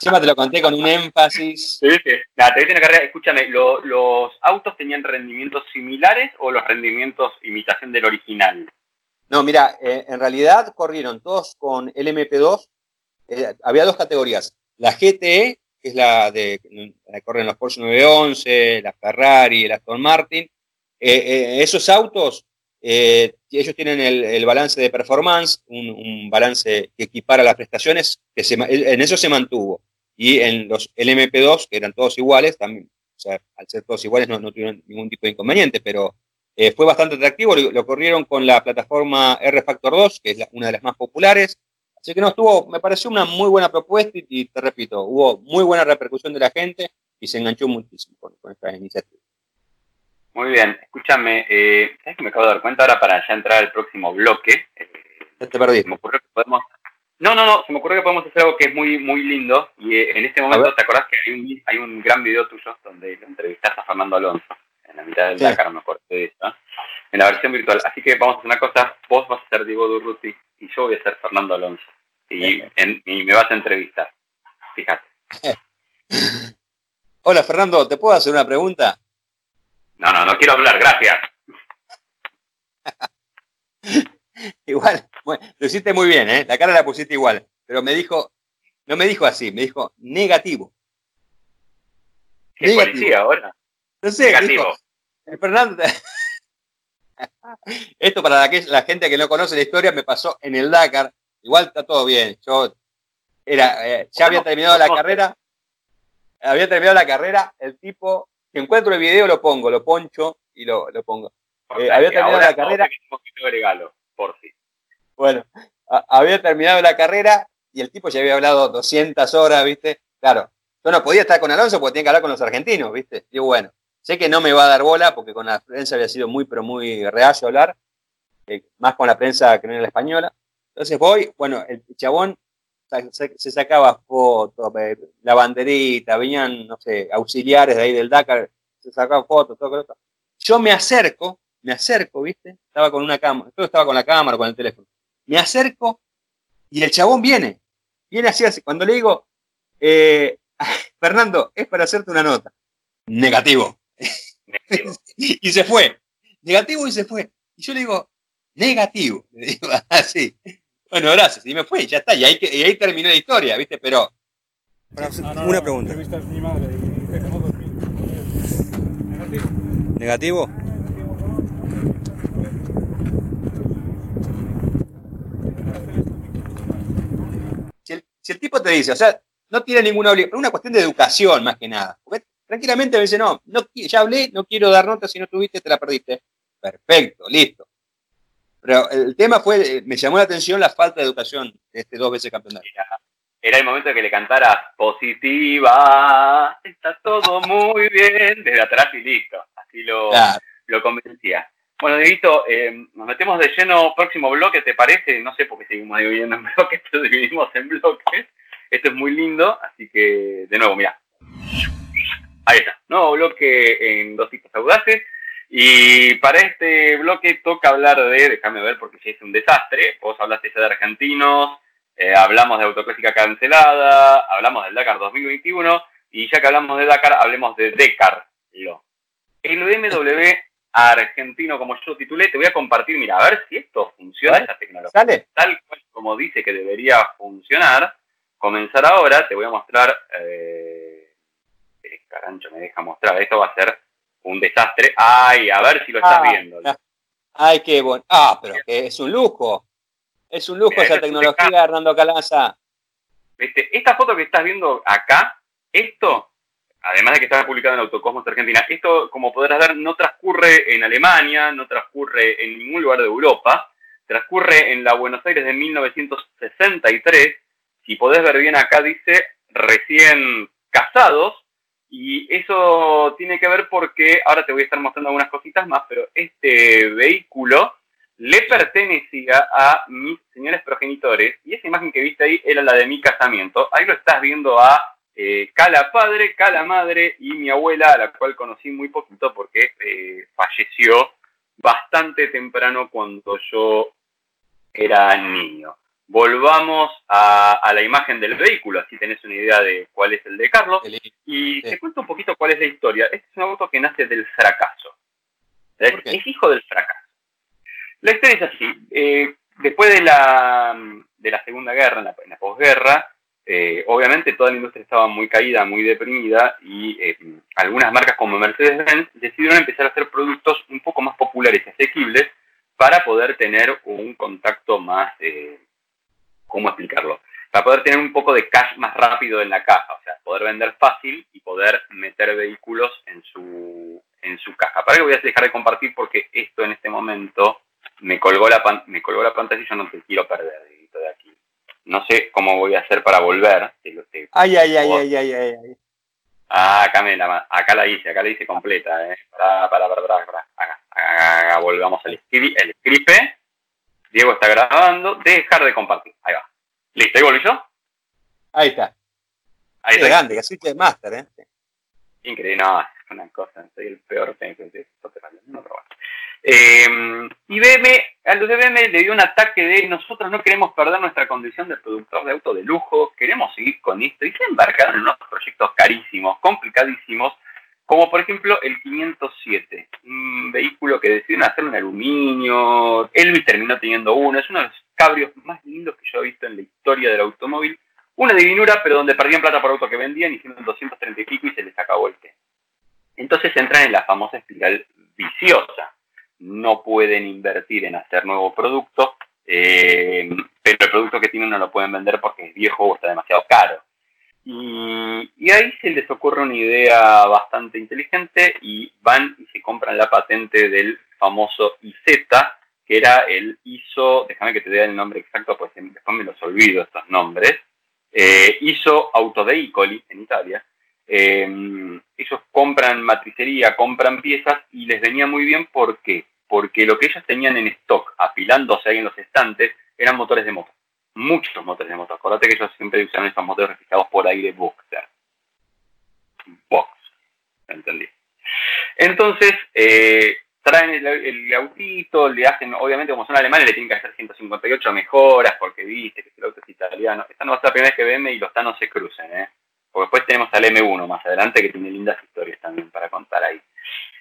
Siempre te lo conté con un énfasis. Sí, sí. Nada, te una carrera, escúchame, ¿los autos tenían rendimientos similares o los rendimientos imitación del original? No, mira, eh, en realidad corrieron todos con el MP2. Eh, había dos categorías, la GTE que es la de la corren los Porsche 911, la Ferrari, el Aston Martin. Eh, esos autos, eh, ellos tienen el, balance de performance, un, balance que equipara las prestaciones, que en eso se mantuvo. Y en los LMP2, que eran todos iguales, también sea, al ser todos iguales no, no tuvieron ningún tipo de inconveniente, pero eh, fue bastante atractivo, lo, corrieron con la plataforma R Factor 2, que es una de las más populares, así que no estuvo, me pareció una muy buena propuesta y, te repito, hubo muy buena repercusión de la gente y se enganchó muchísimo con, esta iniciativa. Muy bien, escúchame, eh, ¿sabes que me acabo de dar cuenta ahora para ya entrar al próximo bloque? te perdí. me ocurrió que podemos no, no, no, se me ocurrió que podemos hacer algo que es muy muy lindo y eh, en este momento, ¿te acordás que hay un, hay un gran video tuyo donde lo entrevistas a Fernando Alonso? En la mitad del Dakar, me acuerdo de eso, en la versión virtual. Así que vamos a hacer una cosa, vos vas a ser Diego Durruti y yo voy a ser Fernando Alonso. Y, y me vas a entrevistar. Fíjate. Hola Fernando, ¿te puedo hacer una pregunta? No, no, no quiero hablar, gracias. igual, bueno, lo hiciste muy bien, ¿eh? La cara la pusiste igual. Pero me dijo, no me dijo así, me dijo negativo. ¿Qué negativo. ahora? No sé, negativo. Eh, Fernando. Esto para la, gente que no conoce la historia me pasó en el Dakar. Igual está todo bien. Yo era, eh, ya había terminado la carrera. Había terminado la carrera. El tipo, si encuentro el video, lo pongo, lo poncho y lo, pongo. Eh, había terminado la carrera. por sí. Bueno, había terminado la carrera y el tipo ya había hablado 200 horas, ¿viste? Claro, yo no podía estar con Alonso porque tenía que hablar con los argentinos, ¿viste? Y bueno, sé que no me va a dar bola porque con la prensa había sido muy, pero muy reacio hablar, eh, más con la prensa que no era la española. Entonces voy, bueno, el chabón se sacaba fotos, eh, la banderita, venían, no sé, auxiliares de ahí del Dakar, se sacaban fotos, todo, todo. Yo me acerco, me acerco, ¿viste? Estaba con una cámara, todo estaba con la cámara, con el teléfono me acerco y el chabón viene. Viene así, así. Cuando le digo, eh, Fernando, es para hacerte una nota. Negativo. y se fue. Negativo y se fue. Y yo le digo, negativo. Le digo así. Bueno, gracias. Y me fue, ya está. Y ahí, y ahí terminó la historia, ¿viste? Pero. una pregunta. ¿Negativo? si el tipo te dice, o sea, no tiene ninguna obligación, es una cuestión de educación más que nada. Porque tranquilamente me dice, no, no, ya hablé, no quiero dar nota, si no tuviste, te la perdiste. Perfecto, listo. Pero el tema fue, eh, me llamó la atención la falta de educación de este dos veces campeonato. Era, el momento de que le cantara positiva, está todo muy bien, desde atrás y listo. Así lo, lo convencía. Bueno, Dieguito, eh, nos metemos de lleno próximo bloque, ¿te parece? No sé por qué seguimos dividiendo en bloques, pero dividimos en bloques. Esto es muy lindo, así que, de nuevo, mira. Ahí está, nuevo bloque en dos tipos audaces. Y para este bloque toca hablar de, déjame ver porque ya es un desastre, vos hablaste ya de argentinos, eh, hablamos de autoclásica cancelada, hablamos del Dakar 2021, y ya que hablamos de Dakar, hablemos de Dakar. El BMW argentino como yo titulé, te voy a compartir, mira, a ver si esto funciona, esta tecnología, tal cual como dice que debería funcionar. Comenzar ahora, te voy a mostrar, eh, el carancho me deja mostrar, esto va a ser un desastre. Ay, a ver si lo estás ah, viendo. Ay, qué bueno. Ah, pero que es un lujo. Es un lujo esa tecnología, Hernando Calaza. Esta foto que estás viendo acá, esto además de que está publicado en Autocosmos Argentina, esto, como podrás ver, no transcurre en Alemania, no transcurre en ningún lugar de Europa, transcurre en la Buenos Aires de 1963. Si podés ver bien acá dice recién casados, y eso tiene que ver porque, ahora te voy a estar mostrando algunas cositas más, pero este vehículo le pertenecía a mis señores progenitores, y esa imagen que viste ahí era la de mi casamiento. Ahí lo estás viendo a eh, Cala padre, Cala madre y mi abuela, a la cual conocí muy poquito porque eh, falleció bastante temprano cuando yo era niño. Volvamos a, la imagen del vehículo, así tenés una idea de cuál es el de Carlos. Y te cuento un poquito cuál es la historia. Este es un auto que nace del fracaso. Es, hijo del fracaso. La historia es así. Eh, después de la, de la Segunda Guerra, en la posguerra, eh, obviamente toda la industria estaba muy caída, muy deprimida y eh, algunas marcas como Mercedes-Benz decidieron empezar a hacer productos un poco más populares y asequibles para poder tener un contacto más, ¿cómo explicarlo? para poder tener un poco de cash más rápido en la caja, o sea, poder vender fácil y poder meter vehículos en su, en su caja. Para que voy a dejar de compartir porque esto en este momento me colgó la, me colgó la pantalla y yo no te quiero perder de aquí. No sé cómo voy a hacer para volver. ay, ay, ay, ay, ay, ay, ay. Ah, acá, me la, acá la hice, acá la hice completa. Eh. Para, para, para, para, Acá, volvamos al el script. Diego está grabando. Dejar de compartir. Ahí va. ¿Listo? ¿Ahí volví yo? Ahí está. Ahí está. grande, que de master, ¿eh? Increíble, no, es una cosa, soy el peor esto no, pero eh, IBM, a los de IBM le dio un ataque de nosotros no queremos perder nuestra condición de productor de auto de lujo, queremos seguir con esto y se embarcaron en unos proyectos carísimos, complicadísimos, como por ejemplo el 507, un vehículo que decidieron hacer en aluminio, Elvis terminó teniendo uno, es uno de los cabrios más lindos que yo he visto en la historia del automóvil. Una divinura, pero donde perdían plata por auto que vendían, hicieron 230 y pico y se les acabó el té. Entonces entran en la famosa espiral viciosa. No pueden invertir en hacer nuevo producto, eh, pero el producto que tienen no lo pueden vender porque es viejo o está demasiado caro. Y, ahí se les ocurre una idea bastante inteligente y van y se compran la patente del famoso IZ, que era el ISO, déjame que te dé el nombre exacto, pues después me los olvido estos nombres, eh, ISO Autoveicoli en Italia. Eh, ellos compran matricería, compran piezas y les venía muy bien ¿por qué? porque lo que ellos tenían en stock, apilándose ahí en los estantes, eran motores de moto. Muchos motores de moto. Acordate que ellos siempre usan estos motores refrigerados por aire Boxer. Box. ¿Entendí? Entonces, eh, traen el, autito, le hacen, obviamente como son alemanes, le tienen que hacer 158 mejoras porque viste que el auto es italiano. Esta no va a ser la primera vez que VM y los Thanos se crucen, ¿eh? Porque después tenemos al M1 más adelante que tiene lindas historias también para contar ahí.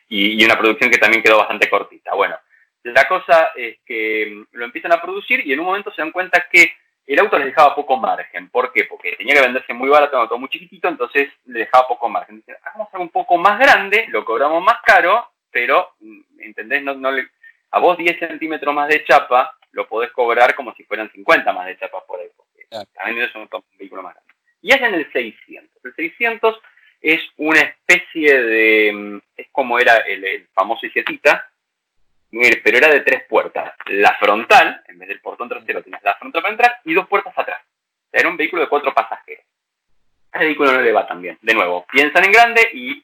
Y, una producción que también quedó bastante cortita. Bueno, la cosa es que lo empiezan a producir y en un momento se dan cuenta que el auto les dejaba poco margen. ¿Por qué? Porque tenía que venderse muy barato, un auto muy chiquitito, entonces le dejaba poco margen. Dicen, hagamos algo un poco más grande, lo cobramos más caro pero, mm, ¿entendés? No, no le, a vos 10 centímetros más de chapa lo podés cobrar como si fueran 50 más de chapa por ahí, porque también es un, vehículo más grande. Y hacen el 600. El 600 es una especie de, mm, es como era el, famoso Isetita, pero era de tres puertas. La frontal, en vez del portón trasero, tenías la frontal para entrar y dos puertas atrás. Era un vehículo de cuatro pasajeros. El vehículo no le va tan bien. De nuevo, piensan en grande y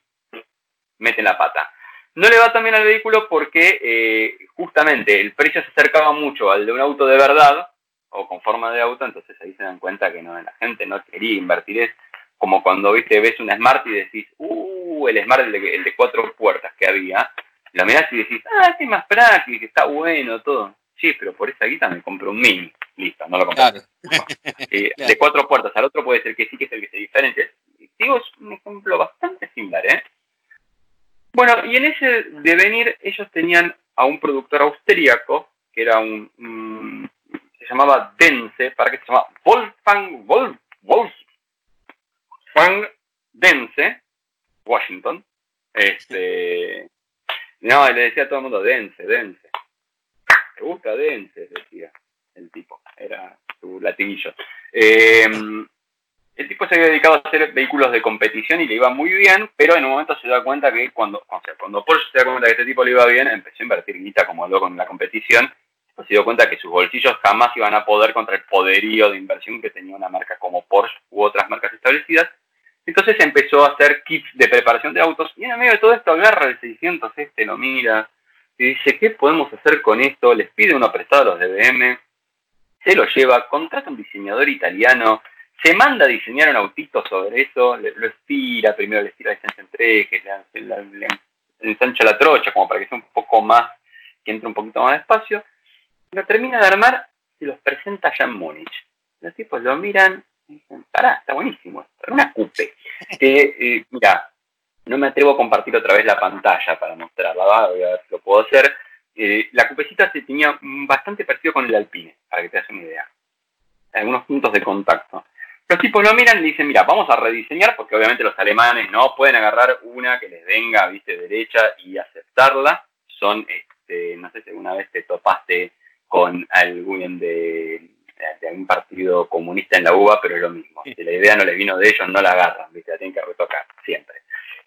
meten la pata. No le va tan bien al vehículo porque eh, justamente el precio se acercaba mucho al de un auto de verdad o con forma de auto, entonces ahí se dan cuenta que no, la gente no quería invertir. Es como cuando viste ves un Smart y decís, uh, el Smart, el de, el de cuatro puertas que había, lo mirás y decís, ah, este es más práctico, está bueno, todo. Sí, pero por esa guita me compro un Mini. Listo, no lo compré. Eh, de cuatro puertas al otro puede ser que sí, que es el que se diferencia. Digo, es un ejemplo bastante similar, ¿eh? Bueno, y en ese devenir ellos tenían a un productor austríaco, que era un, se llamaba Dense, para que se llamaba Wolfgang Wolf, Wolfgang Dense, Washington. Este, no, le decía a todo el mundo Dense, Dense. ¿Te gusta Dense? Decía el tipo, era su latinillo. Eh, el tipo se había dedicado a hacer vehículos de competición y le iba muy bien, pero en un momento se da cuenta que cuando, o sea, cuando Porsche se da cuenta que este tipo le iba bien, empezó a invertir guita como loco en la competición, se dio cuenta que sus bolsillos jamás iban a poder contra el poderío de inversión que tenía una marca como Porsche u otras marcas establecidas. Entonces empezó a hacer kits de preparación de autos y en medio de todo esto agarra el 600 este, lo mira y dice, ¿qué podemos hacer con esto? Les pide uno prestado a los de BM, se lo lleva, contrata un diseñador italiano, se manda a diseñar un autito sobre eso, lo estira, primero le estira el entreje, le, le, le, ensancha la trocha como para que sea un poco más, que entre un poquito más de espacio, lo termina de armar y los presenta allá en Múnich. Los tipos lo miran y dicen, pará, está buenísimo esto, una cupe. Que, eh, mira, no me atrevo a compartir otra vez la pantalla para mostrarla, voy a ver si lo puedo hacer. Eh, la cupecita se tenía bastante parecido con el Alpine, para que te hagas una idea. Algunos puntos de contacto. Los tipos lo miran y dicen, mira, vamos a rediseñar, porque obviamente los alemanes no pueden agarrar una que les venga, viste, derecha y aceptarla. Son, este, no sé si alguna vez te topaste con algún de de un partido comunista en la UBA, pero es lo mismo. Si la idea no les vino de ellos, no la agarran, ¿viste? la tienen que retocar siempre.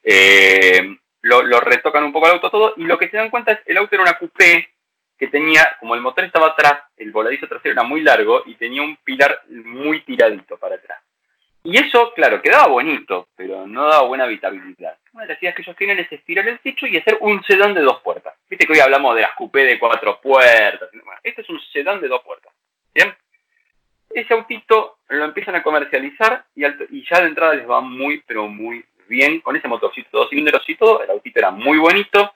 Eh, lo, retocan un poco el auto todo y lo que se dan cuenta es el auto era una coupé que tenía, como el motor estaba atrás, el voladizo trasero era muy largo y tenía un pilar muy tiradito para atrás. Y eso, claro, quedaba bonito, pero no daba buena habitabilidad. Una de las ideas que ellos tienen es estirar el techo y hacer un sedán de dos puertas. Viste que hoy hablamos de las coupé de cuatro puertas. Bueno, este es un sedán de dos puertas. ¿Bien? Ese autito lo empiezan a comercializar y, y ya de entrada les va muy, pero muy bien. Con ese motorcito dos cilindros y todo, el autito era muy bonito.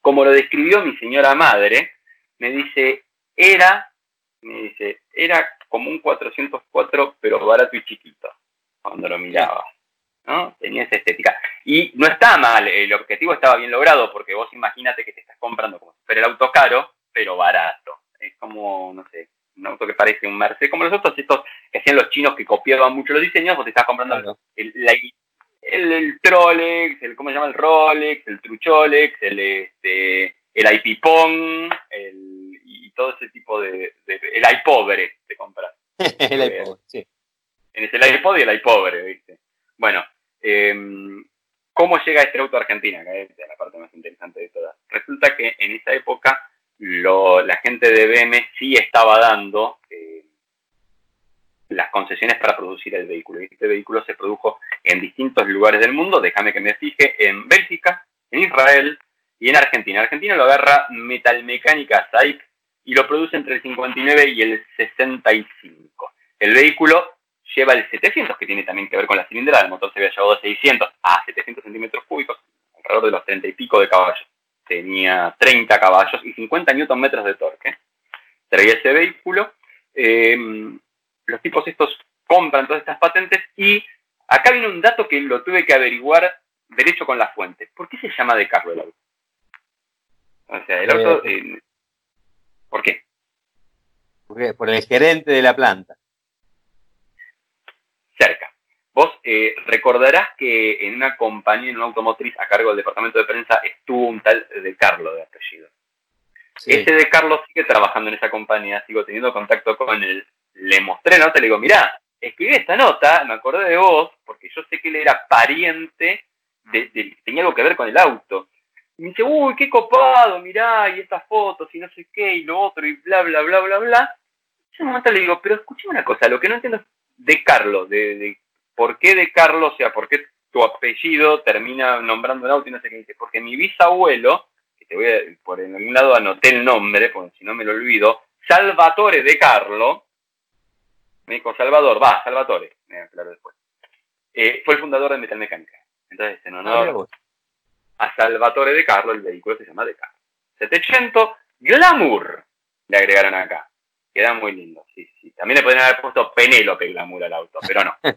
Como lo describió mi señora madre, me dice, era, me dice, era como un 404, pero barato y chiquito, cuando lo miraba. ¿no? Tenía esa estética. Y no está mal, el objetivo estaba bien logrado, porque vos imagínate que te estás comprando como si fuera el auto caro, pero barato. Es como, no sé, un auto que parece un Mercedes, como los otros estos que hacían los chinos que copiaban mucho los diseños, vos te estás comprando el, el, el, Trolex, el, ¿cómo se llama? El Rolex, el Trucholex, el, este, el iPipón, el, y todo ese tipo de, el iPobre te compras. el iPod, sí. Es el iPod y el iPobre, ¿viste? Bueno, em, ¿cómo llega este auto a Argentina? Que es la parte más interesante de todas. Resulta que en esa época la gente de BM sí estaba dando eh, las concesiones para producir el vehículo. Y este vehículo se produjo en distintos lugares del mundo. Déjame que me fije en Bélgica, en Israel, y en Argentina. Argentina lo agarra Metalmecánica SAIC y lo produce entre el 59 y el 65. El vehículo lleva el 700, que tiene también que ver con la cilindrada. El motor se había llevado de 600 a 700 centímetros cúbicos, alrededor de los 30 y pico de caballos. Tenía 30 caballos y 50 newton metros de torque. Traía ese vehículo. Eh, los tipos estos compran todas estas patentes y acá viene un dato que lo tuve que averiguar derecho con la fuente. ¿Por qué se llama de carro el auto? O sea, el auto... Eh, eh, ¿Por qué? Por el gerente de la planta. Cerca. Vos eh, recordarás que en una compañía, en una automotriz a cargo del departamento de prensa, estuvo un tal de Carlos de apellido. Ese de Carlos sigue trabajando en esa compañía, sigo teniendo contacto con él. Le mostré la nota, le digo, mirá, escribí esta nota, me acordé de vos, porque yo sé que él era pariente, de, tenía algo que ver con el auto. Y me dice, uy, qué copado, mirá, y estas fotos, y no sé qué, y lo otro, y bla, bla, bla, bla, bla. Y en un momento le digo, pero escúchame una cosa, lo que no entiendo es de Carlos, de, por qué de Carlos, o sea, por qué tu apellido termina nombrando el auto y no sé qué dice. Porque mi bisabuelo, que te voy a, por en algún lado anoté el nombre, porque si no me lo olvido, Salvatore de Carlo, me dijo Salvador, va, Salvatore, me aclaro después, eh, fue el fundador de Metalmecánica. Entonces, en honor ah, a Salvatore de Carlo, el vehículo se llama de Carlo. 700 Glamour le agregaron acá. Queda muy lindo, sí, sí. También le podrían haber puesto Penélope Glamour al auto, pero no.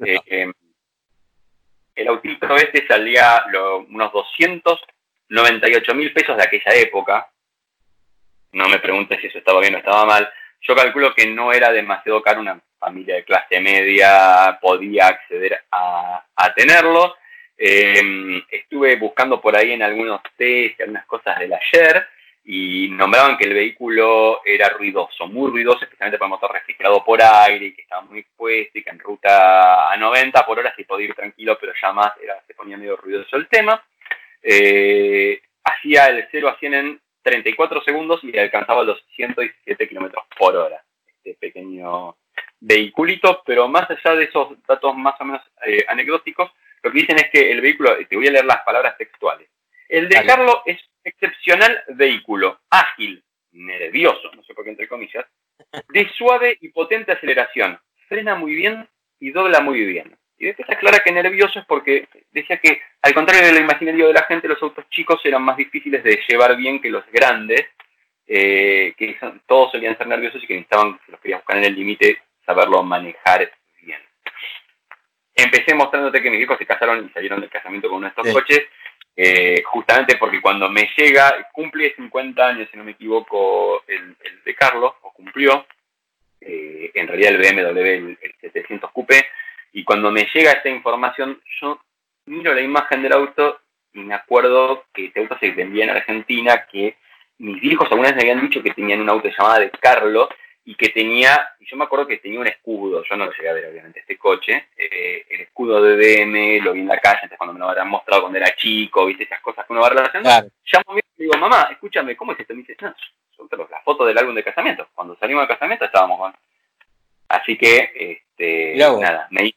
Eh, em, el autito este salía unos 298 mil pesos de aquella época. No me preguntes si eso estaba bien o estaba mal. Yo calculo que no era demasiado caro, una familia de clase media podía acceder a, a tenerlo. Eh, estuve buscando por ahí en algunos test, algunas cosas del ayer, y nombraban que el vehículo era ruidoso, muy ruidoso, especialmente por el motor refrigerado por aire, que estaba muy expuesto y que en ruta a 90 por hora se podía ir tranquilo, pero ya más era, se ponía medio ruidoso el tema. Eh, hacía el 0 a 100 en 34 segundos y alcanzaba los 117 kilómetros por hora, este pequeño vehiculito, pero más allá de esos datos más o menos eh, anecdóticos, lo que dicen es que el vehículo, te voy a leer las palabras textuales. El de Carlos es excepcional vehículo, ágil, nervioso, no sé por qué entre comillas, de suave y potente aceleración, frena muy bien y dobla muy bien. Y después está clara que nervioso es porque decía que, al contrario de lo imaginario de la gente, los autos chicos eran más difíciles de llevar bien que los grandes, eh, que todos solían ser nerviosos y que necesitaban, si los querías buscar en el límite, saberlo manejar bien. Empecé mostrándote que mis hijos se casaron y salieron del casamiento con uno de estos coches, eh, justamente porque cuando me llega, cumple 50 años, si no me equivoco, el, de Carlos, o cumplió, eh, en realidad el BMW, el, 700 Coupe, y cuando me llega esta información, yo miro la imagen del auto y me acuerdo que este auto se vendía en Argentina, que mis hijos alguna vez me habían dicho que tenían un auto llamado de Carlos, y que tenía, y yo me acuerdo que tenía un escudo, yo no lo llegué a ver obviamente este coche, eh, el escudo de DM, lo vi en la calle antes cuando me lo habían mostrado cuando era chico, viste esas cosas que uno va relacionando, claro. llamo y digo, mamá, escúchame, ¿cómo es esto? Me dice, no, son las fotos del álbum de casamiento, cuando salimos de casamiento estábamos con... Así que, este, nada, me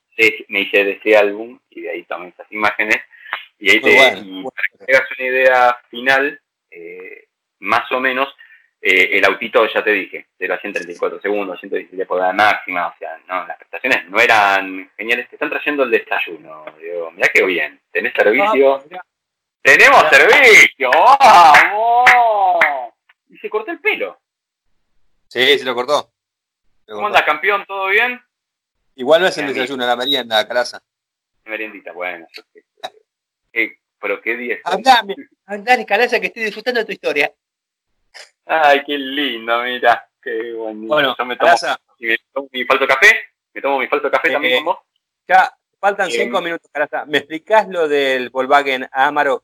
me hice de ese álbum y de ahí tomé esas imágenes y ahí te, y para que tengas una idea final, eh, más o menos, eh, el autito, ya te dije, 0 a 134 segundos, 117 por la máxima, o sea, no, las prestaciones no eran geniales. Te están trayendo el desayuno, digo, mirá qué bien, tenés servicio. ¡Tenemos servicio! ¡Vamos! Y se cortó el pelo. Sí, se lo cortó. ¿Cómo andas, campeón? ¿Todo bien? Igual no es el desayuno, la merienda, caraza. Meriendita, bueno. pero qué día. Andame, andale, calaza, que estoy disfrutando de tu historia. Ay, qué lindo, mira. Qué bonito. Bueno, Yo me tomo, me tomo mi falso café. Me tomo mi falso café también con vos. Ya, faltan cinco minutos, Caraza. ¿Me explicás lo del Volkswagen Amarok?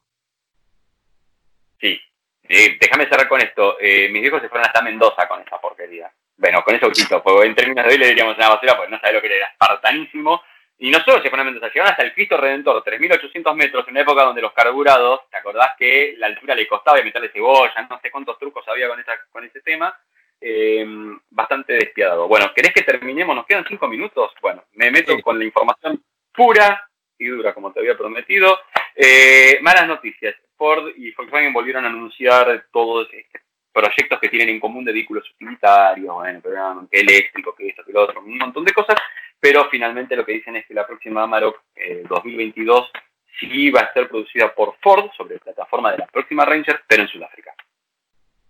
Sí. Eh, déjame cerrar con esto. Eh, mis hijos se fueron hasta Mendoza con esa porquería. Bueno, con ese autito, porque en términos de hoy le diríamos una basura, porque no sabe lo que era espartanísimo. Y no solo se fueron a Mendoza, llegaron hasta el Cristo Redentor, 3.800 metros, en una época donde los carburados, ¿te acordás que la altura le costaba meterle cebolla? No sé cuántos trucos había con, esa, con ese tema. Eh, bastante despiadado. Bueno, ¿querés que terminemos? ¿Nos quedan cinco minutos? Bueno, me meto con la información pura y dura, como te había prometido. Eh, malas noticias. Ford y Volkswagen volvieron a anunciar todos estos proyectos que tienen en común de vehículos utilitarios, bueno, que eléctrico, que esto, que lo otro, un montón de cosas pero finalmente lo que dicen es que la próxima Amarok 2022 eh, sí va a ser producida por Ford sobre la plataforma de la próxima Ranger, pero en Sudáfrica.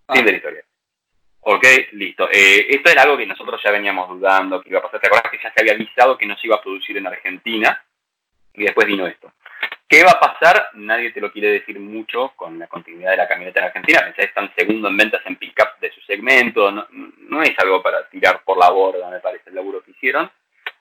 Ah. Fin de la historia. Ok, listo. Eh, esto era algo que nosotros ya veníamos dudando que iba a pasar. ¿Te acuerdas que ya se había avisado que no se iba a producir en Argentina? Y después vino esto. ¿Qué va a pasar? Nadie te lo quiere decir mucho con la continuidad de la camioneta en Argentina. Pensá, están segundo en ventas en pickup de su segmento. No, no es algo para tirar por la borda, me parece, el laburo que hicieron.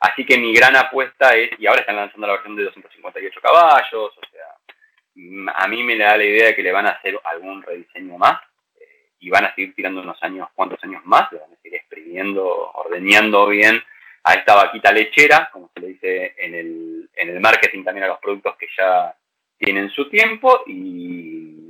Así que mi gran apuesta es, y ahora están lanzando la versión de 258 caballos, o sea, mm, a mí me da la idea de que le van a hacer algún rediseño más eh, y van a seguir tirando unos años, cuantos años más, le van a seguir exprimiendo, ordeñando bien a esta vaquita lechera, como se le dice en el, en el marketing también a los productos que ya tienen su tiempo y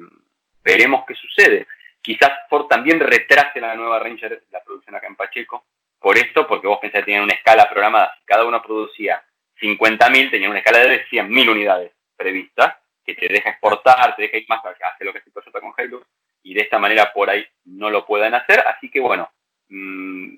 veremos qué sucede. Quizás Ford también retrase la nueva Ranger, la producción acá en Pacheco, por esto, porque vos pensás que tenían una escala programada, si cada uno producía 50.000, tenían una escala de 100.000 unidades prevista, que te deja exportar, te deja ir más, hace lo que hace Toyota con Hilux, y de esta manera por ahí no lo puedan hacer, así que bueno, mmm,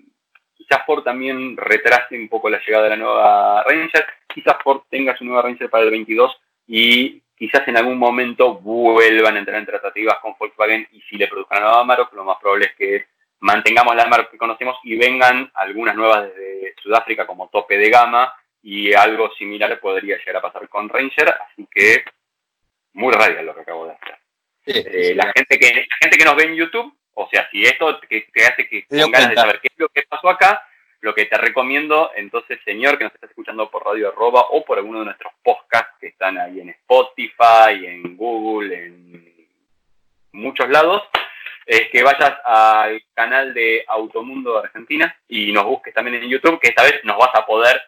quizás Ford también retrase un poco la llegada de la nueva Ranger, quizás Ford tenga su nueva Ranger para el 22 y quizás en algún momento vuelvan a entrar en tratativas con Volkswagen y si le produzcan la nueva Amarok, lo más probable es que mantengamos la marca que conocemos y vengan algunas nuevas desde Sudáfrica como tope de gama y algo similar podría llegar a pasar con Ranger, así que muy radial lo que acabo de hacer. Eh, la, gente que, la gente que nos ve en YouTube, o sea, si esto que, hace que con ganas de saber qué es lo que acá, lo que te recomiendo, entonces, señor, que nos estás escuchando por Radio Arroba o por alguno de nuestros podcasts que están ahí en Spotify, en Google, en muchos lados, es que vayas al canal de Automundo Argentina y nos busques también en YouTube, que esta vez nos vas a poder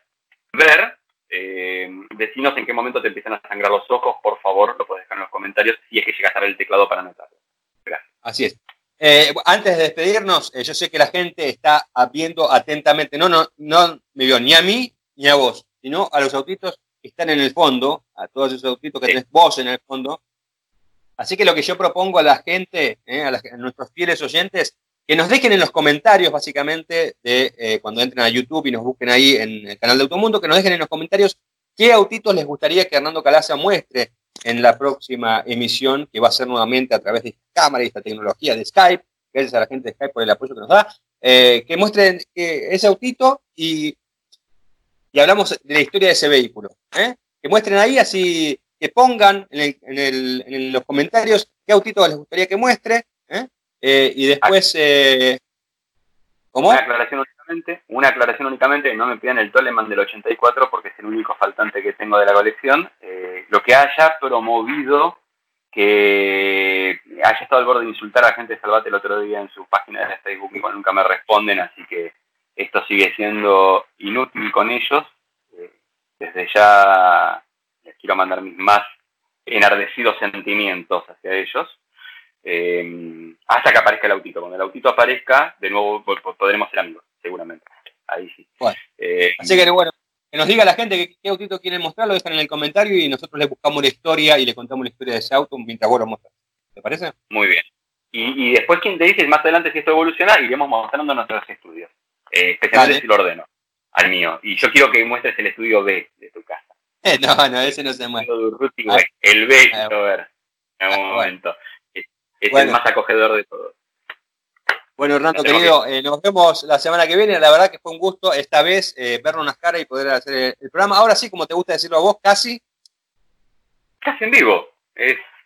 ver. Eh, decinos en qué momento te empiezan a sangrar los ojos, por favor, lo puedes dejar en los comentarios si es que llegas a ver el teclado para anotarlo. Gracias. Así es. Eh, antes de despedirnos, eh, yo sé que la gente está viendo atentamente, no, no, no me vio ni a mí ni a vos, sino a los autitos que están en el fondo, a todos esos autitos que tenés vos en el fondo, Así que lo que yo propongo a la gente, eh, a, nuestros fieles oyentes, que nos dejen en los comentarios, básicamente, de eh, cuando entren a YouTube y nos busquen ahí en el canal de Automundo, que nos dejen en los comentarios qué autitos les gustaría que Hernando Calaza muestre en la próxima emisión, que va a ser nuevamente a través de esta cámara y esta tecnología de Skype. Gracias a la gente de Skype por el apoyo que nos da. Eh, que muestren ese autito y, y hablamos de la historia de ese vehículo. Que muestren ahí así que pongan en, los comentarios qué autito les gustaría que muestre. ¿eh? Eh, y después, eh, ¿cómo? Una aclaración una aclaración únicamente, no me pidan el Toleman del 84 porque es el único faltante que tengo de la colección. lo que haya promovido que haya estado al borde de insultar a gente de Salvate el otro día en su página de Facebook, igual nunca me responden, así que esto sigue siendo inútil con ellos. Eh, desde ya les quiero mandar mis más enardecidos sentimientos hacia ellos. Eh, hasta que aparezca el autito. Cuando el autito aparezca, de nuevo podremos ser amigos, seguramente. Ahí sí. Eh, así que bueno, que nos diga la gente qué, autito quieren mostrar, lo dejan en el comentario y nosotros le buscamos la historia y le contamos la historia de ese auto mientras vos lo muestras. ¿Te parece? Muy bien. Y, después, quien te dice más adelante si esto evoluciona, iremos mostrando nuestros estudios. Eh, especialmente si lo ordeno al mío. Y yo quiero que muestres el estudio B de tu casa. no, no, ese no se muestra. El B, a ver, en algún momento. Es, el más acogedor de todos. Bueno, Hernando, querido, eh, nos vemos la semana que viene. La verdad que fue un gusto esta vez eh, vernos unas caras y poder hacer el, programa. Ahora sí, como te gusta decirlo a vos, casi. Casi en vivo.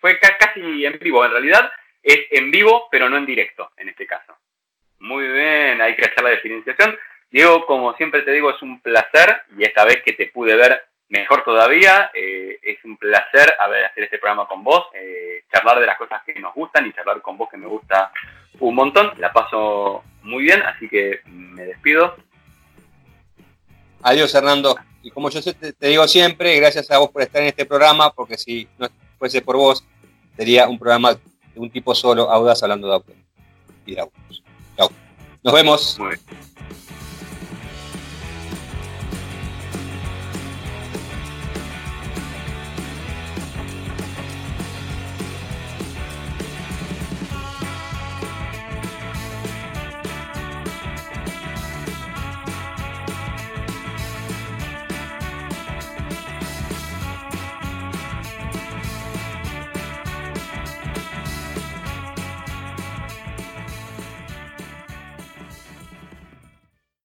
fue casi en vivo. En realidad es en vivo, pero no en directo, en este caso. Muy bien, hay que hacer la diferenciación. Diego, como siempre te digo, es un placer y esta vez que te pude ver mejor todavía, eh, es un placer haber, hacer este programa con vos, eh, charlar de las cosas que nos gustan y charlar con vos que me gusta un montón. La paso muy bien, así que me despido. Adiós, Hernando. Y como yo te, te digo siempre, gracias a vos por estar en este programa, porque si no fuese por vos, sería un programa de un tipo solo, audaz, hablando de autos y de autos. Chao. Nos vemos. Muy bien.